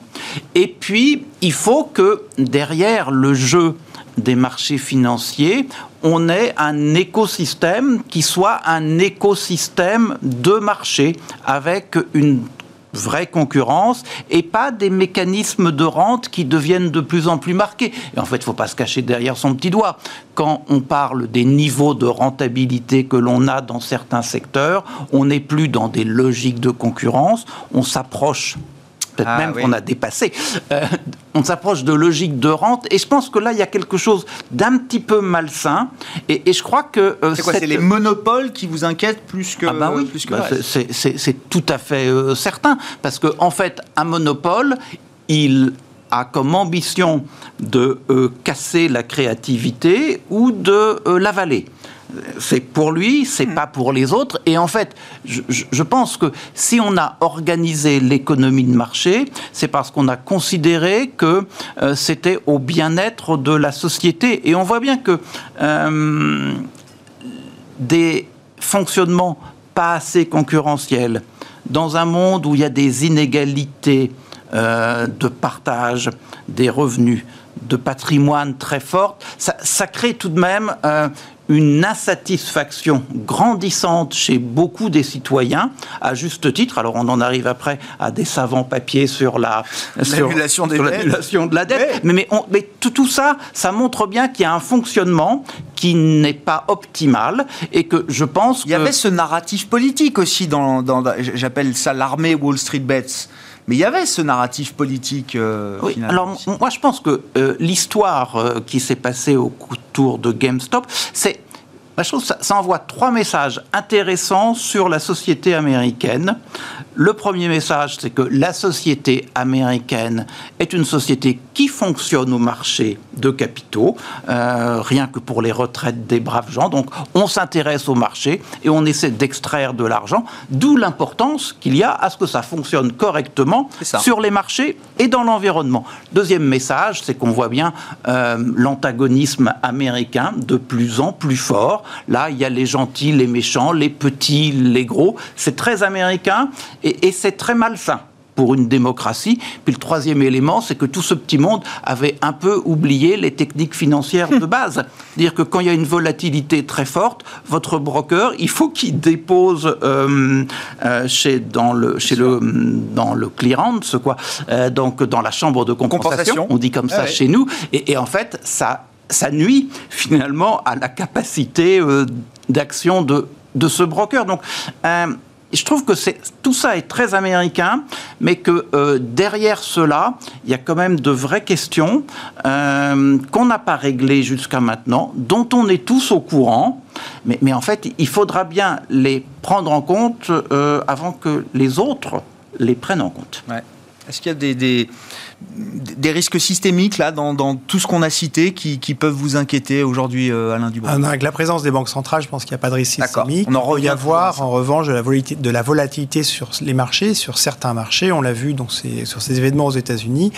Et puis, il faut que derrière le jeu des marchés financiers, on ait un écosystème qui soit un écosystème de marché avec une vraie concurrence et pas des mécanismes de rente qui deviennent de plus en plus marqués. Et en fait, il ne faut pas se cacher derrière son petit doigt. Quand on parle des niveaux de rentabilité que l'on a dans certains secteurs, on n'est plus dans des logiques de concurrence, on s'approche peut-être ah même qu'on a dépassé. Euh, on s'approche de logique de rente, et je pense que là, il y a quelque chose d'un petit peu malsain, et, je crois que... Euh, c'est quoi, c'est les monopoles qui vous inquiètent plus que... Ah bah oui, bah, c'est tout à fait euh, certain, parce qu'en en fait, un monopole, il a comme ambition de casser la créativité ou de l'avaler c'est pour lui, c'est pas pour les autres. Et en fait, je, pense que si on a organisé l'économie de marché, c'est parce qu'on a considéré que euh, c'était au bien-être de la société. Et on voit bien que euh, des fonctionnements pas assez concurrentiels, dans un monde où il y a des inégalités euh, de partage des revenus, de patrimoine très fortes, ça, crée tout de même une insatisfaction grandissante chez beaucoup des citoyens, à juste titre. Alors on en arrive après à des savants papiers sur la l'annulation de la dette. Mais, mais, mais tout, tout, ça, ça montre bien qu'il y a un fonctionnement qui n'est pas optimal et que je pense Il y avait ce narratif politique aussi dans, dans j'appelle ça l'armée Wall Street Bets. Mais il y avait ce narratif politique. Euh, oui, alors moi je pense que euh, l'histoire euh, qui s'est passée autour de GameStop, c'est je trouve que ça, envoie trois messages intéressants sur la société américaine. Le premier message, c'est que la société américaine est une société qui fonctionne au marché de capitaux, euh, rien que pour les retraites des braves gens. Donc, on s'intéresse au marché et on essaie d'extraire de l'argent, d'où l'importance qu'il y a à ce que ça fonctionne correctement sur les marchés et dans l'environnement. Deuxième message, c'est qu'on voit bien euh, l'antagonisme américain de plus en plus fort. Là, il y a les gentils, les méchants, les petits, les gros. C'est très américain et, c'est très malsain pour une démocratie. Puis le troisième élément, c'est que tout ce petit monde avait un peu oublié les techniques financières de [laughs] base. C'est-à-dire que quand il y a une volatilité très forte, votre broker, il faut qu'il dépose euh, euh, chez, dans, le, chez le, dans le clearance, quoi, euh, donc dans la chambre de compensation, on dit comme ça chez nous, et, et en fait, ça ça nuit finalement à la capacité d'action de, de ce broker. Donc, je trouve que tout ça est très américain, mais que euh, derrière cela, il y a quand même de vraies questions qu'on n'a pas réglées jusqu'à maintenant, dont on est tous au courant, mais, mais, en fait, il faudra bien les prendre en compte avant que les autres les prennent en compte. Est-ce qu'il y a des, des, des, risques systémiques là dans, dans tout ce qu'on a cité qui, qui, peuvent vous inquiéter aujourd'hui, euh, Alain Dubon ah Avec la présence des banques centrales, je pense qu'il n'y a pas de risque systémique. On en Il y avoir en revanche de la, volatilité, de la volatilité sur les marchés, sur certains marchés. On l'a vu donc sur ces événements aux États-Unis.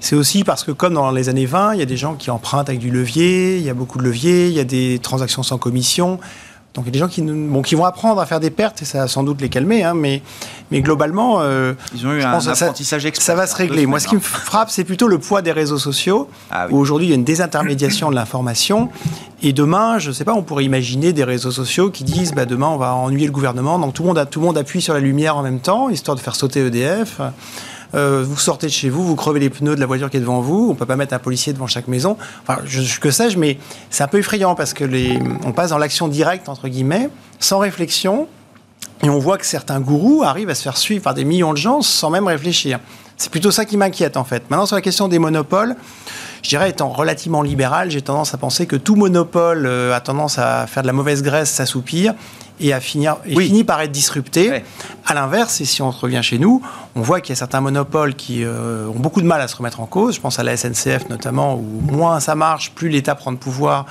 C'est aussi parce que comme dans les années 20, il y a des gens qui empruntent avec du levier, il y a beaucoup de levier, il y a des transactions sans commission. Donc il y a des gens qui, bon, qui vont apprendre à faire des pertes et ça va sans doute les calmer, hein, mais, mais globalement, euh, ils ont eu un apprentissage ça, ça va se régler. Moi, ce qui me frappe, c'est plutôt le poids des réseaux sociaux, ah où aujourd'hui il y a une désintermédiation de l'information. Et demain, je ne sais pas, on pourrait imaginer des réseaux sociaux qui disent, bah, demain on va ennuyer le gouvernement, donc tout le monde, a, tout le monde appuie sur la lumière en même temps, histoire de faire sauter EDF. Euh, vous sortez de chez vous, vous crevez les pneus de la voiture qui est devant vous, on peut pas mettre un policier devant chaque maison. Enfin, je, que sais-je, mais c'est un peu effrayant parce que les, on passe dans l'action directe, entre guillemets, sans réflexion, et on voit que certains gourous arrivent à se faire suivre par des millions de gens sans même réfléchir. C'est plutôt ça qui m'inquiète en fait. Maintenant sur la question des monopoles, je dirais étant relativement libéral, j'ai tendance à penser que tout monopole euh, a tendance à faire de la mauvaise graisse, s'assoupir et à finir et finit par être disrupté. Ouais. À l'inverse, et si on revient chez nous, on voit qu'il y a certains monopoles qui euh, ont beaucoup de mal à se remettre en cause. Je pense à la SNCF notamment, où moins ça marche, plus l'État prend de pouvoir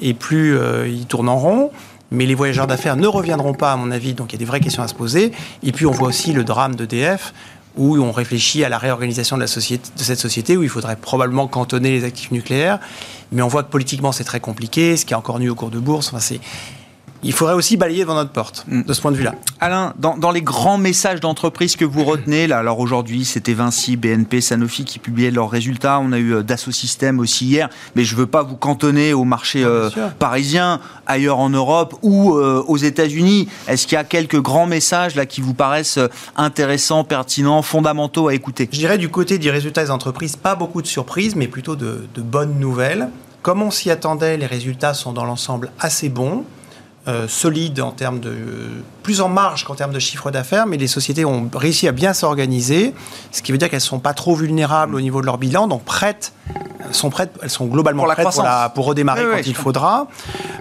et plus euh, il tourne en rond. Mais les voyageurs d'affaires ne reviendront pas, à mon avis, donc il y a des vraies questions à se poser. Et puis on voit aussi le drame d'EDF, où on réfléchit à la réorganisation de, la société, de cette société, où il faudrait probablement cantonner les actifs nucléaires. Mais on voit que politiquement c'est très compliqué, ce qui est encore nu au cours de bourse. Enfin, c'est... Il faudrait aussi balayer devant notre porte, Mm. de ce point de vue-là. Alain, dans, dans les grands messages d'entreprise que vous retenez, là, alors aujourd'hui, c'était Vinci, BNP, Sanofi qui publiaient leurs résultats. On a eu euh, Dassault Systèmes aussi hier, mais je veux pas vous cantonner au marché euh, parisien, ailleurs en Europe ou euh, aux États-Unis. Est-ce qu'il y a quelques grands messages là qui vous paraissent intéressants, pertinents, fondamentaux à écouter? Je dirais du côté des résultats des entreprises, pas beaucoup de surprises, mais plutôt de, de bonnes nouvelles. Comme on s'y attendait, les résultats sont dans l'ensemble assez bons, euh, solides en termes de plus en marge qu'en termes de chiffre d'affaires, mais les sociétés ont réussi à bien s'organiser, ce qui veut dire qu'elles sont pas trop vulnérables au niveau de leur bilan, donc prêtes, elles sont prêtes, elles sont globalement Pour la prêtes pour, croissance. la- pour redémarrer Oui, quand il faudra.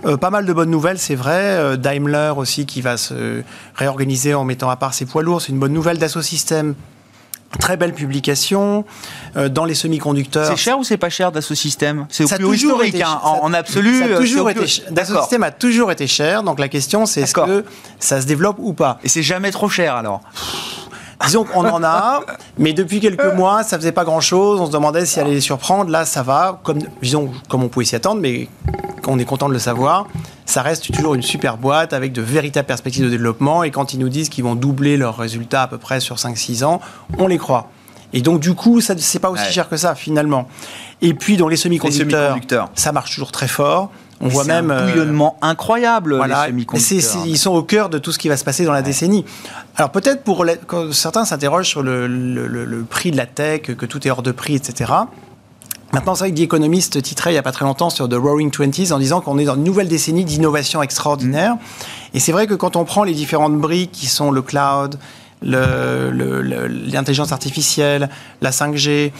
Euh, pas mal de bonnes nouvelles, c'est vrai. Euh, Daimler aussi qui va se réorganiser en mettant à part ses poids lourds, c'est une bonne nouvelle. Dassault Systèmes Très belle publication. Euh, dans les semi-conducteurs. C'est cher ou c'est pas cher Dassault Systèmes C'est au Ça a plus historique, été hein, cher. en, en absolu. Ça a euh, toujours été plus-. Dassault. Systèmes a toujours été cher. Donc la question, c'est est-ce que ça se développe ou pas? Et c'est jamais trop cher alors? Disons qu'on en a, mais depuis quelques [laughs] mois, ça faisait pas grand-chose. On se demandait si elle allait les surprendre. Là, ça va, comme, disons, comme on pouvait s'y attendre, mais on est content de le savoir. Ça reste toujours une super boîte avec de véritables perspectives de développement. Et quand ils nous disent qu'ils vont doubler leurs résultats à peu près sur 5-6 ans, on les croit. Et donc, du coup, ça c'est pas aussi Ouais. cher que ça, finalement. Et puis, dans les semi-conducteurs, semi-conducteurs. ça marche toujours très fort. On voit même. un euh, bouillonnement incroyable voilà, les semi-conducteurs. ils sont au cœur de tout ce qui va se passer dans la décennie. Alors peut-être pour les- quand certains s'interrogent sur le, le- le- le prix de la tech, que tout est hors de prix, etc. Maintenant, c'est vrai que The Economist titrait il n'y a pas très longtemps sur The Roaring Twenties en disant qu'on est dans une nouvelle décennie d'innovation extraordinaire. Et c'est vrai que quand on prend les différentes briques qui sont le cloud, l'intelligence artificielle, la 5G,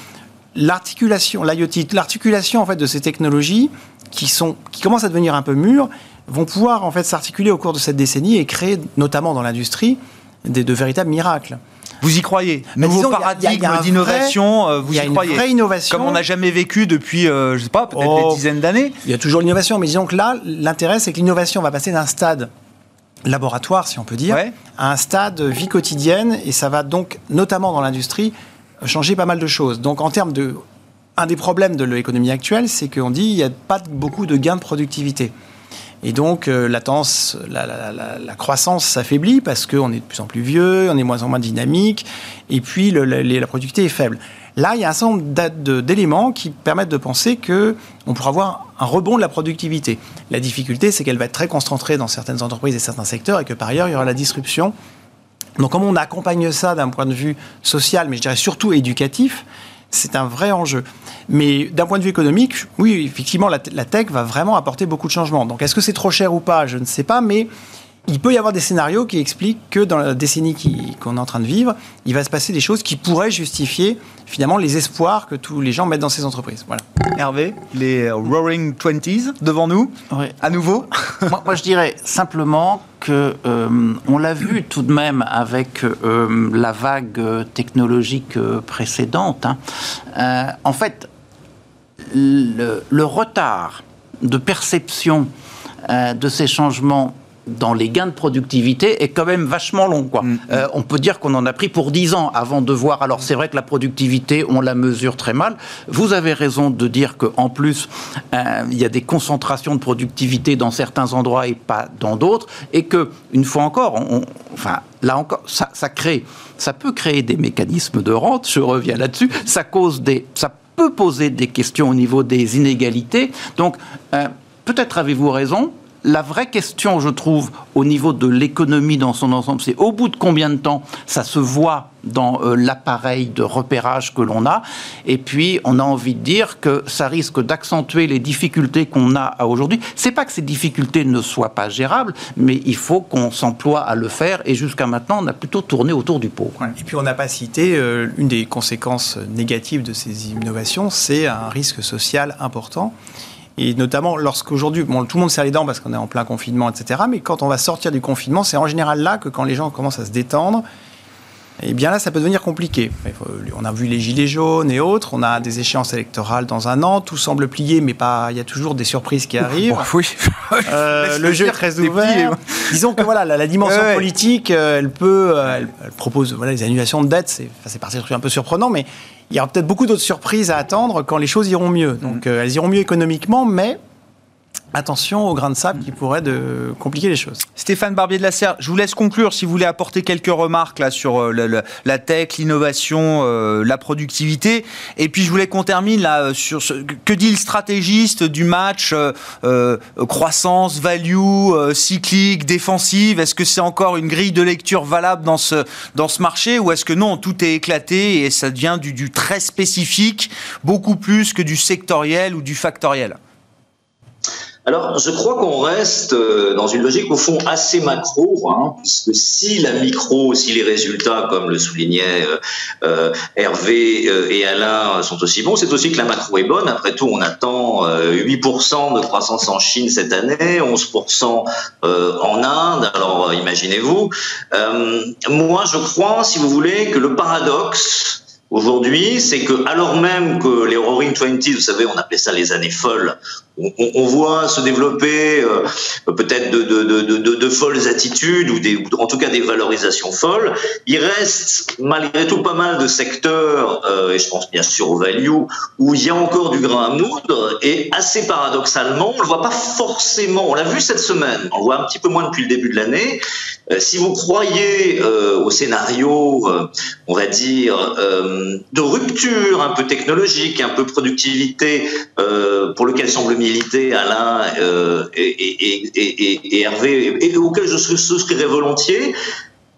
l'articulation, l'IoT, l'articulation en fait de ces technologies qui sont qui commencent à devenir un peu mûres vont pouvoir en fait s'articuler au cours de cette décennie et créer notamment dans l'industrie des de véritables miracles. Vous y croyez Bah, Nouveau disons, y y y paradigme d'innovation, euh, vous y y une croyez vraie innovation. Comme on n'a jamais vécu depuis, euh, je sais pas, peut-être Oh. des dizaines d'années. Il y a toujours l'innovation, mais disons que là, l'intérêt, c'est que l'innovation va passer d'un stade laboratoire, si on peut dire, Ouais. à un stade vie quotidienne, et ça va donc, notamment dans l'industrie, changer pas mal de choses. Donc, en termes de. Un des problèmes de l'économie actuelle, c'est qu'on dit qu'il n'y a pas beaucoup de gains de productivité. Et donc, euh, la, tendance, la, la- la- croissance s'affaiblit parce qu'on est de plus en plus vieux, on est moins en moins dynamique, et puis la, productivité est faible. Là, il y a un certain nombre d'éléments qui permettent de penser qu'on pourra avoir un rebond de la productivité. La difficulté, c'est qu'elle va être très concentrée dans certaines entreprises et certains secteurs, et que par ailleurs, il y aura la disruption. Donc, comme on accompagne ça d'un point de vue social, mais je dirais surtout éducatif, c'est un vrai enjeu. Mais d'un point de vue économique, oui, effectivement, la, tech va vraiment apporter beaucoup de changements. Donc, est-ce que c'est trop cher ou pas Je ne sais pas, mais il peut y avoir des scénarios qui expliquent que dans la décennie qu'on est en train de vivre, il va se passer des choses qui pourraient justifier finalement les espoirs que tous les gens mettent dans ces entreprises. Voilà. Hervé, les Roaring Twenties devant nous, Oui. à nouveau. moi, moi, je dirais simplement que euh, on l'a vu tout de même avec euh, la vague technologique euh, précédente. hein. Euh, en fait, le, le retard de perception de ces changements dans les gains de productivité est quand même vachement long. Quoi. Euh, on peut dire qu'on en a pris pour 10 ans avant de voir. Alors c'est vrai que la productivité, on la mesure très mal. Vous avez raison de dire qu'en plus, euh, il y a des concentrations de productivité dans certains endroits et pas dans d'autres. Et que, une fois encore, on- on- enfin, là encore, ça, ça crée, ça peut créer des mécanismes de rente, je reviens là-dessus. Ça cause des, ça peut poser des questions au niveau des inégalités. Donc, euh, peut-être avez-vous raison. La vraie question, je trouve, au niveau de l'économie dans son ensemble, c'est au bout de combien de temps ça se voit dans euh, l'appareil de repérage que l'on a. Et puis, on a envie de dire que ça risque d'accentuer les difficultés qu'on a aujourd'hui. C'est pas que ces difficultés ne soient pas gérables, mais il faut qu'on s'emploie à le faire. Et jusqu'à maintenant, on a plutôt tourné autour du pot. Et puis, on n'a pas cité euh, une des conséquences négatives de ces innovations, c'est un risque social important. Et notamment lorsqu'aujourd'hui, bon, tout le monde serre les dents parce qu'on est en plein confinement, etc. Mais quand on va sortir du confinement, c'est en général là que quand les gens commencent à se détendre, et eh bien là, ça peut devenir compliqué. On a vu les gilets jaunes et autres, on a des échéances électorales dans un an, tout semble plier, mais pas, il y a toujours des surprises qui arrivent. oui. [laughs] Euh, le jeu est très ouvert. Disons que voilà, la, dimension [laughs] politique, euh, elle peut, euh, elle, propose voilà, les annulations de dettes, c'est enfin, un peu surprenant, mais il y aura peut-être beaucoup d'autres surprises à attendre quand les choses iront mieux. Donc mm. elles iront mieux économiquement, mais attention aux grains de sable qui pourraient de compliquer les choses. Stéphane Barbier de la Serre, je vous laisse conclure si vous voulez apporter quelques remarques là sur euh, la tech, l'innovation, euh, la productivité. Et puis je voulais qu'on termine là euh, sur ce que dit le stratégiste du match croissance, value, cyclique, défensive? Est-ce que c'est encore une grille de lecture valable dans ce dans ce marché? Ou est-ce que non, tout est éclaté et ça devient du, du très spécifique, beaucoup plus que du sectoriel ou du factoriel? Alors, je crois qu'on reste euh, dans une logique au fond assez macro, hein, puisque si la micro, si les résultats, comme le soulignait euh, euh Hervé et Alain, sont aussi bons, c'est aussi que la macro est bonne. Après tout, on attend 8% de croissance en Chine cette année, 11% en Inde. Alors, imaginez-vous. moi, je crois, si vous voulez, que le paradoxe aujourd'hui, c'est que alors même que les Roaring Twenties, vous savez, on appelait ça les années folles, on, voit se développer euh, peut-être de, de, folles attitudes ou, des, en tout cas des valorisations folles. Il reste malgré tout pas mal de secteurs, euh, et je pense bien sûr au value, où il y a encore du grain à moudre. Et assez paradoxalement, on le voit pas forcément. On l'a vu cette semaine. On le voit un petit peu moins depuis le début de l'année. Euh, si vous croyez au scénario, on va dire, de rupture un peu technologique, un peu productivité, pour lequel semble Alain euh, et, Hervé, et, auquel je souscrirais volontiers,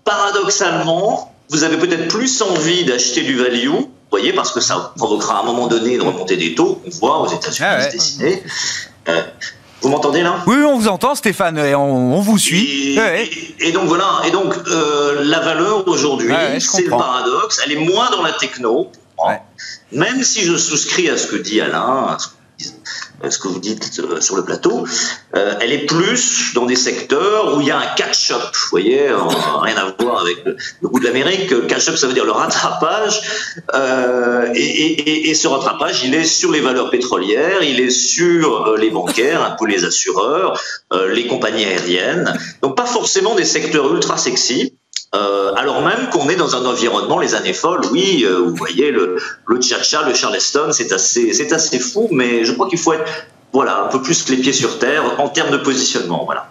paradoxalement, vous avez peut-être plus envie d'acheter du value, vous voyez, parce que ça provoquera à un moment donné une remontée des taux, on voit aux États-Unis ah se dessiner. Euh, vous m'entendez là? Oui, on vous entend, Stéphane, et on, vous suit. Et, donc voilà, et donc euh, la valeur aujourd'hui, c'est le paradoxe, elle est moins dans la techno, même si je souscris à ce que dit Alain, euh, ce que vous dites euh, sur le plateau, euh, elle est plus dans des secteurs où il y a un catch-up, vous voyez, [laughs] rien à voir avec le, goût de l'Amérique. Catch-up, ça veut dire le rattrapage, et, et, ce rattrapage, il est sur les valeurs pétrolières, il est sur les bancaires, un peu les assureurs, les compagnies aériennes, donc pas forcément des secteurs ultra sexy. Euh, alors même qu'on est dans un environnement, les années folles, oui, euh, vous voyez, le, le le Charleston, c'est assez, c'est assez fou, mais je crois qu'il faut être, voilà, un peu plus que les pieds sur terre en termes de positionnement, voilà.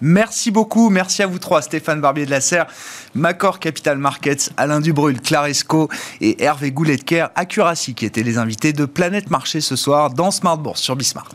Merci beaucoup, merci à vous trois, Stéphane Barbier de la Serre, Macor Capital Markets, Alain Dubrul, Claresco et Hervé Goulet-Kerr, Accuracy, qui étaient les invités de Planète Marché ce soir dans Smart Bourse sur Bismart.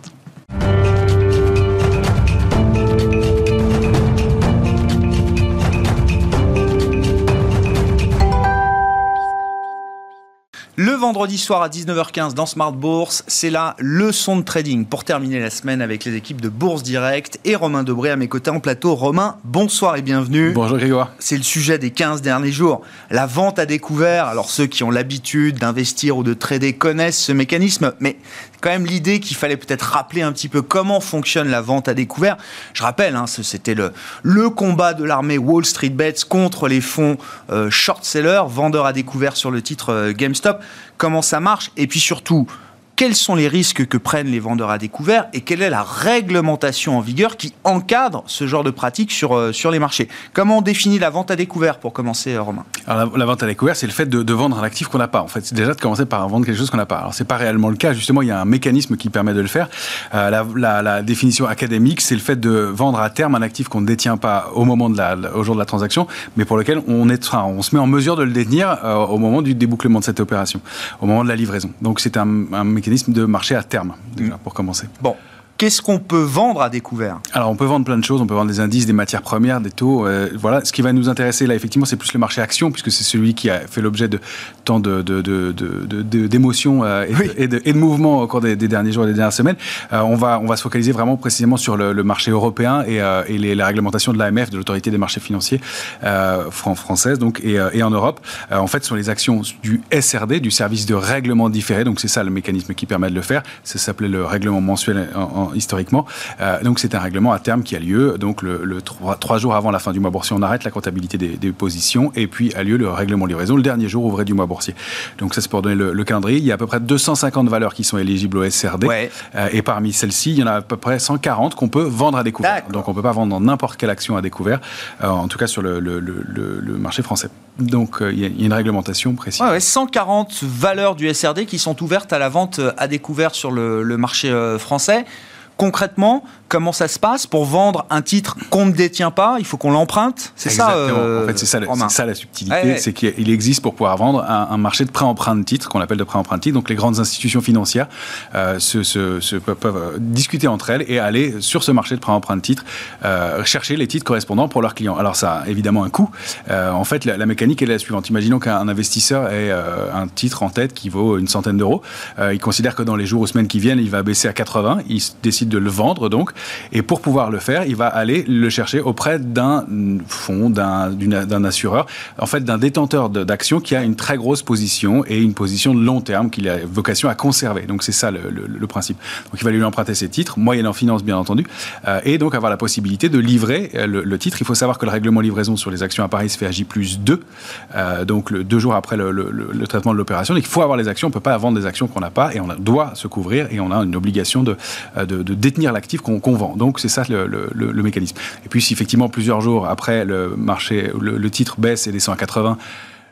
Le vendredi soir à 19h15 dans Smart Bourse, c'est la leçon de trading pour terminer la semaine avec les équipes de Bourse Direct et Romain Debré à mes côtés en plateau. Romain, bonsoir et bienvenue. Bonjour Grégoire. C'est le sujet des 15 derniers jours. La vente à découvert. Alors ceux qui ont l'habitude d'investir ou de trader connaissent ce mécanisme, mais quand même l'idée qu'il fallait peut-être rappeler un petit peu comment fonctionne la vente à découvert. Je rappelle, hein, c'était le, combat de l'armée Wall Street Bets contre les fonds euh, short-sellers, vendeurs à découvert sur le titre euh, GameStop comment ça marche, et puis surtout, quels sont les risques que prennent les vendeurs à découvert et quelle est la réglementation en vigueur qui encadre ce genre de pratique sur, euh, sur les marchés? Comment on définit la vente à découvert pour commencer, euh, Romain? La, vente à découvert, c'est le fait de, vendre un actif qu'on n'a pas. En fait, c'est déjà de commencer par vendre quelque chose qu'on n'a pas. Alors c'est pas réellement le cas. Justement, il y a un mécanisme qui permet de le faire. Euh, la, définition académique, c'est le fait de vendre à terme un actif qu'on ne détient pas au moment de la, au jour de la transaction, mais pour lequel on est, on se met en mesure de le détenir au moment du débouclement de cette opération, au moment de la livraison. Donc c'est un, un mécanisme de marché à terme, pour commencer. Bon, Qu'est-ce qu'on peut vendre à découvert Alors, on peut vendre plein de choses. On peut vendre des indices, des matières premières, des taux. Euh, voilà. Ce qui va nous intéresser là, effectivement, c'est plus le marché action, puisque c'est celui qui a fait l'objet de tant de, d'émotions euh, et, de, mouvements au cours des, derniers jours et des dernières semaines. Euh, on, va, on va se focaliser vraiment précisément sur le, marché européen et, et les, la réglementation de l'AMF, de l'autorité des marchés financiers française, donc, et, en Europe. en fait, sont les actions du SRD, du service de règlement différé. Donc, c'est ça le mécanisme qui permet de le faire. Ça s'appelait le règlement mensuel en historiquement. Euh, donc c'est un règlement à terme qui a lieu donc le, trois, jours avant la fin du mois boursier, on arrête la comptabilité des, positions et puis a lieu le règlement livraison le dernier jour ouvré du mois boursier. Donc ça c'est pour donner le, calendrier. Il y a à peu près 250 valeurs qui sont éligibles au SRD euh, et parmi celles-ci il y en a à peu près 140 qu'on peut vendre à découvert. Donc on peut pas vendre n'importe quelle action à découvert, euh, en tout cas sur le, marché français. Donc il y, a une réglementation précise. Ouais, 140 valeurs du SRD qui sont ouvertes à la vente à découvert sur le, marché français concrètement, comment ça se passe pour vendre un titre qu'on ne détient pas Il faut qu'on l'emprunte, c'est ça euh, En fait, c'est ça, ça, la subtilité, c'est qu'il existe pour pouvoir vendre un, marché de pré-emprunt de titres qu'on appelle de pré-emprunt de titres. Donc les grandes institutions financières euh, se, peuvent euh, discuter entre elles et aller sur ce marché de pré-emprunt de titres chercher les titres correspondants pour leurs clients. Alors ça a évidemment un coût. en fait, la, mécanique est la suivante. Imaginons qu'un investisseur ait un titre en tête qui vaut une centaine d'euros. il considère que dans les jours ou semaines qui viennent, il va baisser à 80. Il décide de le vendre donc et pour pouvoir le faire, il va aller le chercher auprès d'un fonds, d'un assureur, en fait d'un détenteur d'actions qui a une très grosse position et une position de long terme qu'il a vocation à conserver. Donc c'est ça le, principe. Donc il va lui emprunter ses titres, moyennant finance bien entendu, euh, et donc avoir la possibilité de livrer euh, le, titre. Il faut savoir que le règlement livraison sur les actions à Paris se fait à J plus 2, euh, donc deux jours après le, traitement de l'opération. Donc il faut avoir les actions, on ne peut pas vendre des actions qu'on n'a pas et on doit se couvrir et on a une obligation de détenir l'actif qu'on Donc c'est ça le, mécanisme. Et puis si effectivement plusieurs jours après le marché, le, titre baisse et descend à 80,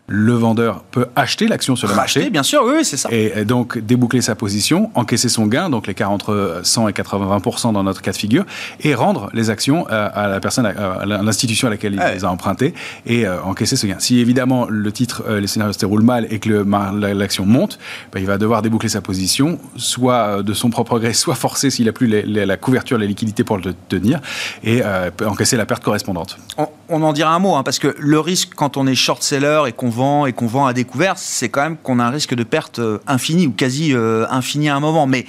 le vendeur peut acheter l'action sur le marché. bien sûr, oui, c'est ça. Et donc déboucler sa position, encaisser son gain, donc l'écart entre 100 et 80% dans notre cas de figure, et rendre les actions euh, à la personne, à l'institution à laquelle il les a empruntées, et euh, encaisser ce gain. Si évidemment le titre, euh, les scénarios se déroulent mal et que l'action monte, ben, il va devoir déboucler sa position, soit de son propre gré, [laughs] soit forcé s'il n'a plus la couverture, la liquidité pour le tenir, et encaisser la perte correspondante. On, en dira un mot, hein, parce que le risque quand on est short-seller et qu'on vend et qu'on vend à découvert, c'est quand même qu'on a un risque de perte euh, infini ou quasi euh, infini à un moment. Mais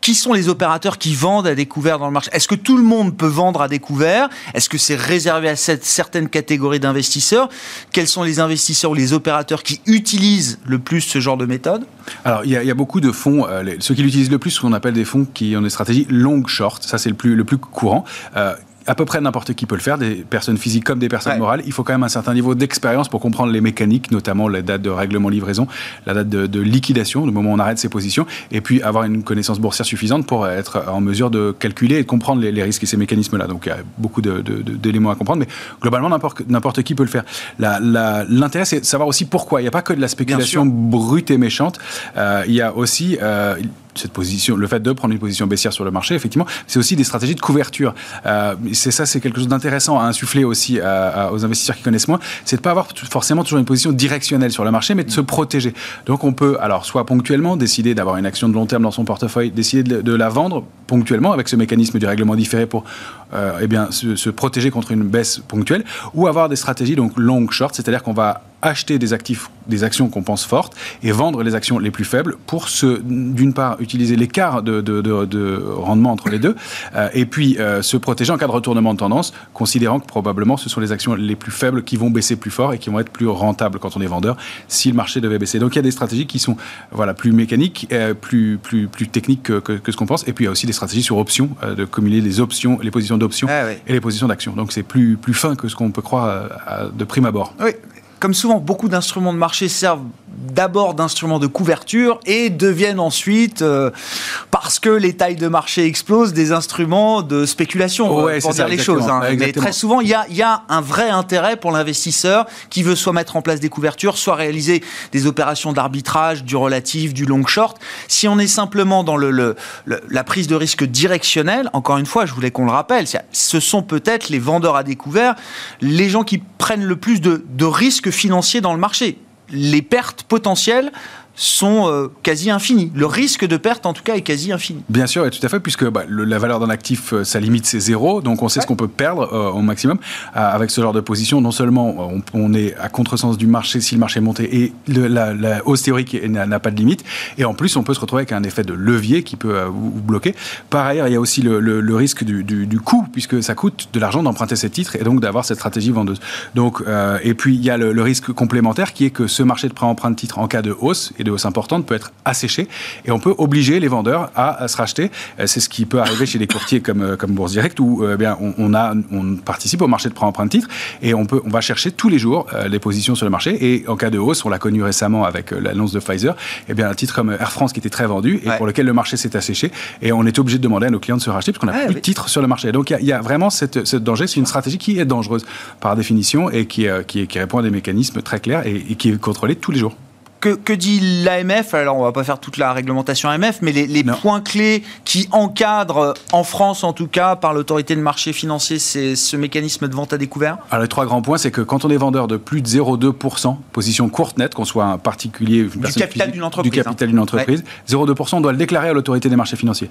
qui sont les opérateurs qui vendent à découvert dans le marché? Est-ce que tout le monde peut vendre à découvert? Est-ce que c'est réservé à cette certaine catégorie d'investisseurs? Quels sont les investisseurs ou les opérateurs qui utilisent le plus ce genre de méthode? Alors, il y, a beaucoup de fonds. Euh, ceux qui l'utilisent le plus, ce qu'on appelle des fonds qui ont des stratégies long short. Ça, c'est le plus courant à peu près n'importe qui peut le faire, des personnes physiques comme des personnes morales. Il faut quand même un certain niveau d'expérience pour comprendre les mécaniques, notamment la date de règlement livraison, la date de, liquidation, le moment où on arrête ses positions, et puis avoir une connaissance boursière suffisante pour être en mesure de calculer et de comprendre les, risques et ces mécanismes-là. Donc il y a beaucoup d'éléments à comprendre, mais globalement n'importe qui peut le faire. L'intérêt, c'est de savoir aussi pourquoi. Il n'y a pas que de la spéculation brute et méchante. Euh, il y a aussi euh, cette position, le fait de prendre une position baissière sur le marché, effectivement, c'est aussi des stratégies de couverture. Euh, c'est ça, c'est quelque chose d'intéressant à insuffler aussi aux investisseurs qui connaissent moins, c'est de pas avoir forcément toujours une position directionnelle sur le marché, mais de se protéger. Donc on peut, alors soit ponctuellement décider d'avoir une action de long terme dans son portefeuille, décider de, la vendre ponctuellement avec ce mécanisme du règlement différé pour euh, eh bien se, se, protéger contre une baisse ponctuelle, ou avoir des stratégies donc long short, c'est-à-dire qu'on va acheter des actifs, des actions qu'on pense fortes et vendre les actions les plus faibles pour se, d'une part, utiliser l'écart de, de, de, rendement entre les deux euh, et puis euh, se protéger en cas de retournement de tendance, considérant que probablement ce sont les actions les plus faibles qui vont baisser plus fort et qui vont être plus rentables quand on est vendeur si le marché devait baisser. Donc il y a des stratégies qui sont voilà, plus mécaniques, euh, plus, plus, plus techniques que, que, ce qu'on pense et puis il y a aussi des stratégies sur options, de cumuler les options, les positions d'options ah et les positions d'actions. Donc c'est plus, plus fin que ce qu'on peut croire de prime abord. Oui, comme souvent, beaucoup d'instruments de marché servent d'abord d'instruments de couverture et deviennent ensuite, euh, parce que les tailles de marché explosent, des instruments de spéculation, euh, pour dire les choses. Hein. Mais très souvent, il y a, y a, un vrai intérêt pour l'investisseur qui veut soit mettre en place des couvertures, soit réaliser des opérations d'arbitrage, du relatif, du long short. Si on est simplement dans le, le, la prise de risque directionnelle, encore une fois, je voulais qu'on le rappelle, ce sont peut-être les vendeurs à découvert, les gens qui prennent le plus de, de risques financiers dans le marché les pertes potentielles sont euh, quasi infinis. Le risque de perte, en tout cas, est quasi infini. Bien sûr, et tout à fait, puisque bah, le, la valeur d'un actif, euh, sa limite, c'est zéro, donc on sait Ouais. ce qu'on peut perdre euh, au maximum. Euh, avec ce genre de position, non seulement on, on est à contresens du marché si le marché est monté, et le- la, la hausse théorique n'a pas de limite, et en plus, on peut se retrouver avec un effet de levier qui peut vous, vous bloquer. Par ailleurs, il y a aussi le, risque du, du- du coût, puisque ça coûte de l'argent d'emprunter ces titres, et donc d'avoir cette stratégie vendeuse. Donc, et puis, il y a le, le risque complémentaire qui est que ce marché de prêt-emprunt de titres en cas de hausse, et de hausse importante, peut être asséché, et on peut obliger les vendeurs à, à se racheter. Euh, C'est ce qui peut arriver chez des courtiers comme, euh, comme Bourse Direct, où euh, bien, on, on a, on participe au marché de prêt-emprunt de titres, et on, peut, on va chercher tous les jours les positions sur le marché, et en cas de hausse, on l'a connu récemment avec l'annonce de Pfizer, et bien un titre comme Air France qui était très vendu, et Ouais. pour lequel le marché s'est asséché, et on est obligé de demander à nos clients de se racheter, parce qu'on n'a Ouais, plus oui. de titres sur le marché. Donc il y a- il y, a vraiment cette, ce danger, c'est une stratégie qui est dangereuse par définition, et qui, euh, qui, qui répond à des mécanismes très clairs, et, et qui est contrôlée tous les jours. Que, que dit l'AMF Alors, on va pas faire toute la réglementation AMF, mais les, points clés qui encadrent, en France en tout cas, par l'autorité de marché financier, c'est ce mécanisme de vente à découvert? Alors les trois grands points, c'est que quand on est vendeur de plus de 0,2%, position courte nette, qu'on soit un particulier, une personne capital physique, d'une entreprise, du capital hein. d'une entreprise, 0,2%, on doit le déclarer à l'autorité des marchés financiers.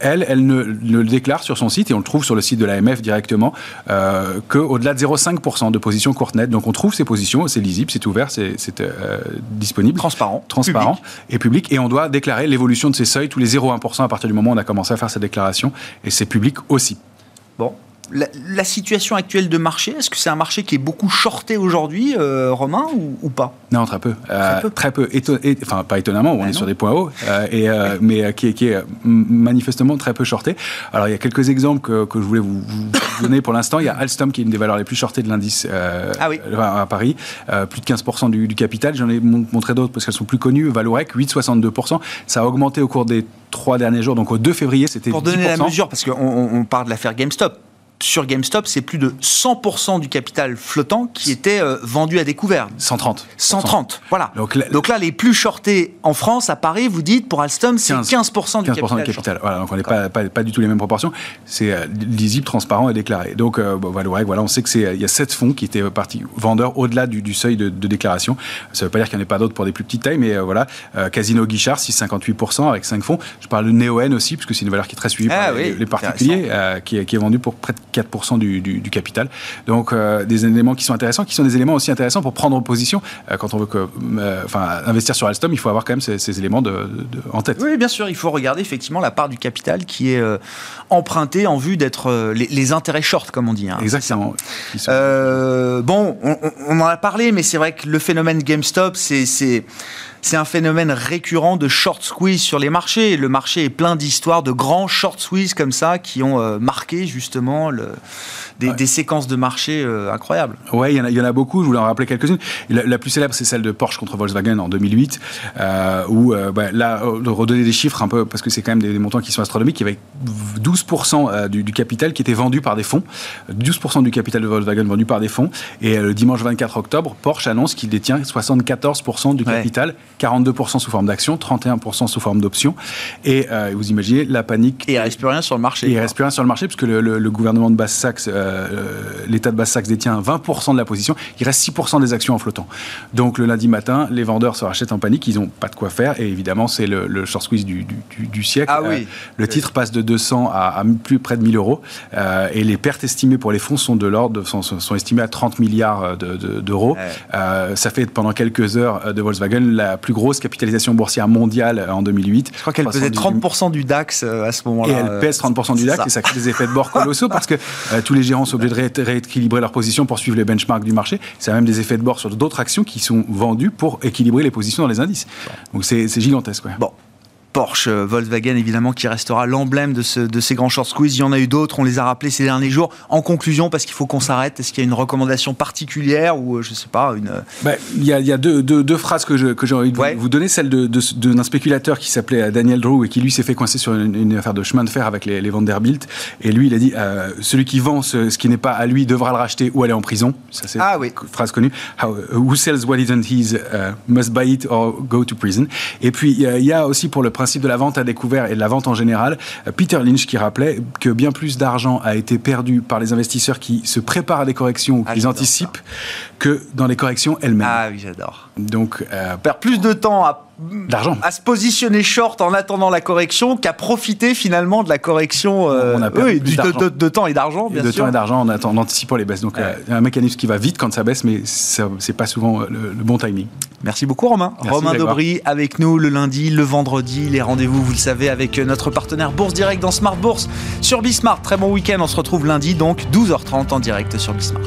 Elle, elle ne, ne le déclare sur son site et on le trouve sur le site de l'AMF directement euh, qu'au-delà de 0,5% de position courte nette. Donc on trouve ces positions, c'est lisible, c'est ouvert, c'est c'est, euh, disponible Transparent. transparent Public. et public et on doit déclarer l'évolution de ces seuils tous les 0,1% à partir du moment où on a commencé à faire cette déclaration et c'est public aussi. Bon. La, la situation actuelle de marché, est-ce que c'est un marché qui est beaucoup shorté aujourd'hui, euh, Romain, ou, ou pas? Non, très peu. Euh, peu. très peu. Éton- et- enfin, pas étonnamment, on Ah est non. sur des points hauts, euh, et, euh, mais euh, qui, est- qui est euh, manifestement très peu shorté. Alors, il y a quelques exemples que, que je voulais vous, vous donner pour l'instant. Il y a Alstom qui est une des valeurs les plus shortées de l'indice euh, Ah oui. à Paris, euh, plus de 15% du, du capital. J'en ai mon- montré d'autres parce qu'elles sont plus connues. Valorec, 8,62%. Ça a augmenté au cours des trois derniers jours. Donc, au 2 février, c'était Pour donner la 10%. mesure, parce qu'on on, on parle de l'affaire GameStop. Sur GameStop, c'est plus de 100% du capital flottant qui était euh, vendu à découvert. 130. 130, voilà. Donc, là, les plus shortés en France, à Paris, vous dites, pour Alstom, c'est 15. 15%, du 15% capital. du capital. Voilà, donc on n'est pas, pas, pas du tout les mêmes proportions. C'est euh, lisible, transparent et déclaré. Donc, euh, bon, voilà, voilà, on sait que c'est il y a sept fonds qui étaient partis vendeurs au-delà du, du seuil de, de déclaration. Ça ne veut pas dire qu'il n'y en ait pas d'autres pour des plus petites tailles, mais euh, voilà. Casino Guichard, 6,58% avec 5 fonds. Je parle de Neoen aussi, puisque c'est une valeur qui est très suivie Ah par les, oui, les particuliers, qui, est- qui est vendue pour près de 4% du, du, du capital. Donc, euh, des éléments qui sont intéressants, qui sont des éléments aussi intéressants pour prendre position. Euh, quand on veut que, euh, enfin, investir sur Alstom, il faut avoir quand même ces, ces éléments de, de- de- en tête. Oui, bien sûr, il faut regarder effectivement la part du capital qui est empruntée en vue d'être les, les intérêts short, comme on dit. hein. Exactement. Sont- bon, on, on- on en a parlé, mais c'est vrai que le phénomène GameStop, c'est c'est un phénomène récurrent de short squeeze sur les marchés. Le marché est plein d'histoires de grands short squeeze comme ça qui ont euh, marqué justement le, des, Ouais. des séquences de marché euh, incroyables. Ouais, il y, en a- beaucoup. Je voulais en rappeler quelques-unes. La, la plus célèbre, c'est celle de Porsche contre Volkswagen en 2008, euh, où euh, bah, là, de redonner des chiffres un peu parce que c'est quand même des, des montants qui sont astronomiques. Il y avait 12% euh, du, du capital qui était vendu par des fonds, 12% du capital de Volkswagen vendu par des fonds. Et le dimanche 24 octobre, Porsche annonce qu'il détient 74% du Ouais. capital, 42% sous forme d'actions, 31% sous forme d'options. Et vous imaginez la panique Et il reste plus rien sur le marché. et il reste plus rien sur le marché puisque le, le- le gouvernement de Basse-Saxe, l'État de Basse-Saxe détient 20% de la position. Il reste 6% des actions en flottant. Donc le lundi matin, les vendeurs se rachètent en panique. Ils n'ont pas de quoi faire. Et évidemment, c'est le, le short squeeze du, du- du- du siècle. Ah oui. le titre passe de 200 à, à plus près de 1000 euros. Euh, et les pertes estimées pour les fonds sont de l'ordre, sont, estimées à 30 milliards de- de- d'euros. Ouais. Euh, ça fait pendant quelques heures euh, de Volkswagen la plus grosse capitalisation boursière mondiale euh, en 2008. Je crois qu'elle pesait 30% du DAX euh, à ce moment-là. Et elle pèse 30% du DAX ça. et ça crée des effets de bord colossaux parce que euh, tous les sont obligés de ré- rééquilibrer leur position pour suivre les benchmarks du marché. Ça a même des effets de bord sur d'autres actions qui sont vendues pour équilibrer les positions dans les indices. Donc c'est c'est gigantesque. ouais. Bon. Porsche, euh, Volkswagen, évidemment, qui restera l'emblème de, ce- de ces grands short squeeze. Il y en a eu d'autres, on les a rappelés ces derniers jours. En conclusion, parce qu'il faut qu'on s'arrête, est-ce qu'il y a une recommandation particulière ou, euh, je sais pas, une. Bah, Il y a, il y a deux, deux- deux phrases que je- que j'ai envie de vous- Ouais. vous donner. Celle de- de- d'un spéculateur qui s'appelait euh, Daniel Drew et qui lui s'est fait coincer sur une, une affaire de chemin de fer avec les, les Vanderbilt. Et lui, il a dit euh, celui qui vend ce, ce qui n'est pas à lui devra le racheter ou aller en prison. Ça, c'est Ah oui. une phrase connue. How- who sells what isn't his uh, must buy it or go to prison. Et puis, il y a- il y a aussi pour le principe de la vente à découvert et de la vente en général, euh, Peter Lynch qui rappelait que bien plus d'argent a été perdu par les investisseurs qui se préparent à des corrections ou Ah, qui les anticipent que dans les corrections elles-mêmes. Ah oui, j'adore. Donc, euh, Perdre plus de temps à D'argent. à se positionner short en attendant la correction qu'à profiter finalement de la correction euh, On a perdu oui, plus du- de, d'argent. de- de temps et d'argent, bien de sûr. temps et d'argent en, anticipant les baisses. Donc, euh, un mécanisme qui va vite quand ça baisse, mais c'est pas souvent euh, le, le bon timing. Merci beaucoup Romain. Merci, Romain. Daubry avec nous le lundi, le vendredi, les rendez-vous, vous le savez, avec notre partenaire Bourse Direct dans Smart Bourse sur Bismart. Très bon week-end, on se retrouve lundi donc 12h30 en direct sur Bismart.